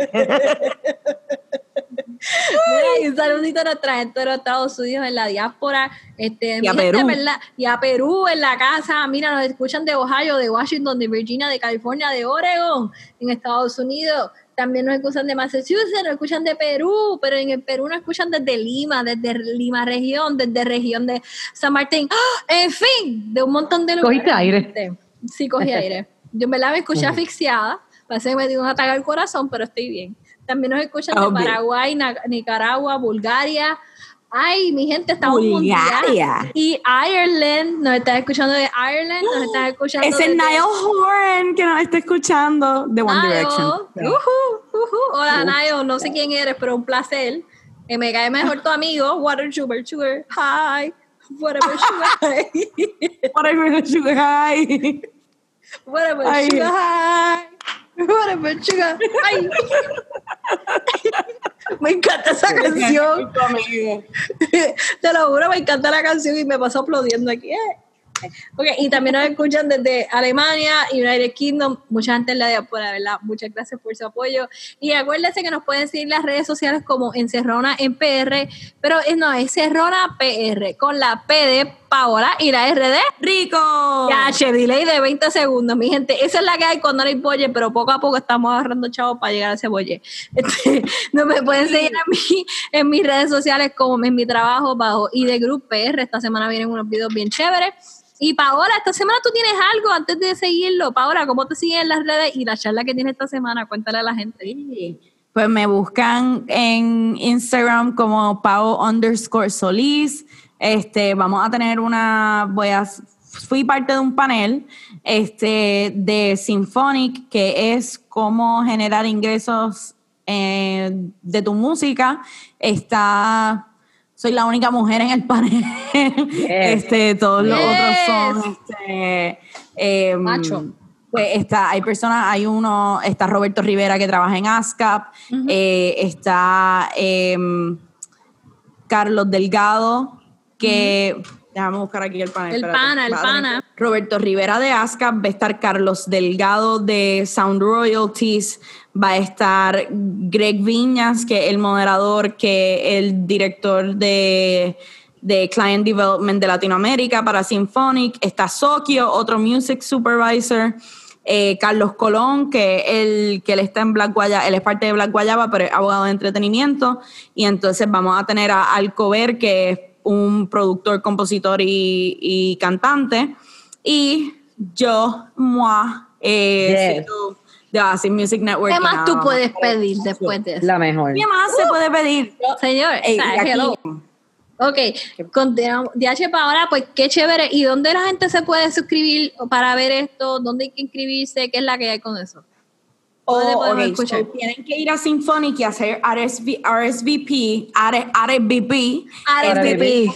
Un saludito a nuestra gente de Estados Unidos en la diáspora. Este, Y a gente, Perú. ¿verdad? Y a Perú en la casa. Mira, nos escuchan de Ohio, de Washington, de Virginia, de California, de Oregon, en Estados Unidos. También nos escuchan de Massachusetts, nos escuchan de Perú, pero en el Perú nos escuchan desde Lima, desde Lima región, desde región de San Martín. ¡Ah! En fin, de un montón de lugares. ¿Cogiste aire? gente. Sí, cogí aire. Yo en verdad me escuché asfixiada. Parece que me dio un ataque al corazón, pero estoy bien. También nos escuchan de Obvio. Paraguay, Nicaragua, Bulgaria. Ay, mi gente, estamos Bulgaria. mundial. Y Ireland, nos están escuchando de Ireland, nos están *gasps* escuchando Ese de Niall Horan que nos está escuchando de One. Direction. Hola, Niall, no sé quién eres, pero un placer. Eh, me cae mejor tu amigo, Water Sugar Sugar. Hi. Whatever Sugar. Whatever, sugar *laughs* high. *laughs* Whatever. Sugar. Hi. Sugar. Ay. Me encanta esa canción. Te lo juro, me encanta la canción y me paso aplaudiendo aquí. eh. Ok, y también nos escuchan desde Alemania, United Kingdom, mucha gente en la diáspora, ¿verdad? Muchas gracias por su apoyo. Y acuérdense que nos pueden seguir en las redes sociales como Encerrona en PR, pero eh, no, es Encerrona PR, con la P de Paola y la R de Rico. ya, che, delay de 20 segundos, mi gente. Esa es la que hay cuando no hay bolle, pero poco a poco estamos agarrando chavos para llegar a ese bolle. *laughs* Este, no me pueden seguir en, mi- en mis redes sociales como en mi trabajo bajo y de Group PR. Esta semana vienen unos videos bien chéveres. Y Paola, esta semana tú tienes algo antes de seguirlo. Paola, ¿cómo te siguen en las redes y la charla que tienes esta semana? Cuéntale a la gente. Pues me buscan en Instagram como Pau underscore Solís. Este, vamos a tener una, voy a, fui parte de un panel este, de Symphonic, que es cómo generar ingresos eh, de tu música. Está soy la única mujer en el panel. Este, todos los otros son este, em, Macho. Pues está, hay personas, hay uno, está Roberto Rivera que trabaja en ASCAP, eh, está em, Carlos Delgado, que déjame buscar aquí el panel. El espérate, pana, el pana. Roberto Rivera de ASCAP, va a estar Carlos Delgado de Sound Royalties, va a estar Greg Viñas, que es el moderador, que es el director de, de Client Development de Latinoamérica para Symphonic, está Sokio, otro Music Supervisor, eh, Carlos Colón, que él, que él está en Black Guayaba, él es parte de Black Guayaba, pero es abogado de entretenimiento, y entonces vamos a tener a Alcover, que es un productor, compositor y, y cantante, y yo, moi, eh, Yes. de Acid Music Network. ¿Qué más nada tú puedes pedir después de eso? La mejor. ¿Qué más se puede pedir? Señor, Ey, o sea, y aquí- hello. Ok, continuamos. DH para ahora, pues qué chévere. ¿Y dónde la gente se puede suscribir para ver esto? ¿Dónde hay que inscribirse? ¿Qué es la que hay con eso? ¿Dónde podemos ok, escuchar? so tienen que ir a Symphonic y hacer RSV, RSVP, R- RSVP. RSVP.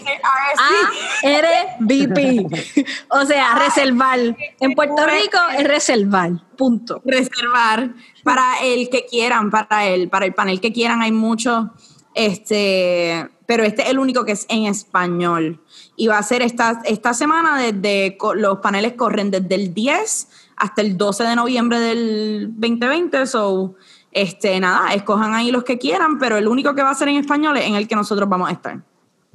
Ah, RSVP. RVP. o sea, reservar. En Puerto Rico es reservar. Punto. reservar para el que quieran, para el, para el panel que quieran, hay muchos, este, pero este es el único que es en español. Y va a ser esta, esta semana desde, los paneles corren desde el 10 hasta el 12 de noviembre del 2020, so, este, nada, escojan ahí los que quieran, pero el único que va a ser en español es en el que nosotros vamos a estar.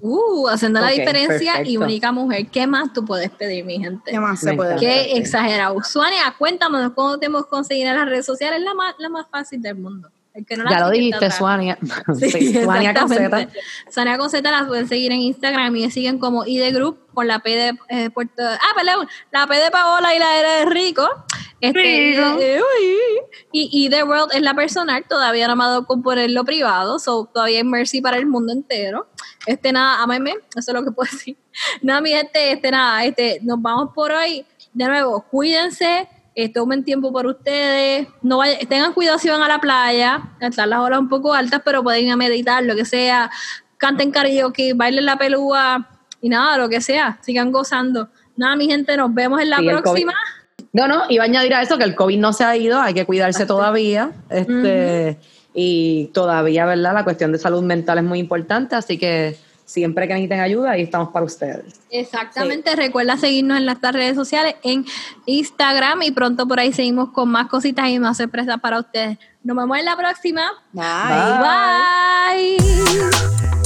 Uh, haciendo la diferencia y única mujer. ¿Qué más tú puedes pedir, mi gente? ¿Qué más se puede? Qué exagerado. Suania, cuéntanos cómo te hemos conseguido en las redes sociales. La más, la más fácil del mundo. Que no Ya lo dijiste. Suania. *laughs* Sí, *laughs* Sí, Suania. Caseta. Sonia Conceta las pueden seguir en Instagram y siguen como ID Group con la P de eh, Puerto. Ah, perdón, la P de Paola y la R de Rico. Este, Rico. eh, uy. y ID World es la personal, todavía no me ha dado con ponerlo privado, so todavía hay Mercy para el mundo entero. Este, nada, ameme, eso es lo que *laughs* puedo decir. Nada, mi gente, este, nada, este, nos vamos por hoy. De nuevo, cuídense, eh, tomen tiempo por ustedes, no vaya- tengan cuidado si van a la playa, están las olas un poco altas, pero pueden ir a meditar, lo que sea, canten karaoke, bailen la pelúa y nada, lo que sea, sigan gozando. Nada, mi gente, nos vemos en la Sí, próxima. No, no, iba a añadir a eso que el COVID no se ha ido, hay que cuidarse todavía. Este, Y todavía, ¿verdad? La cuestión de salud mental es muy importante, así que siempre que necesiten ayuda, ahí estamos para ustedes. Exactamente, recuerda seguirnos en las redes sociales, en Instagram y pronto por ahí seguimos con más cositas y más sorpresas para ustedes. Nos vemos en la próxima. Bye. Bye.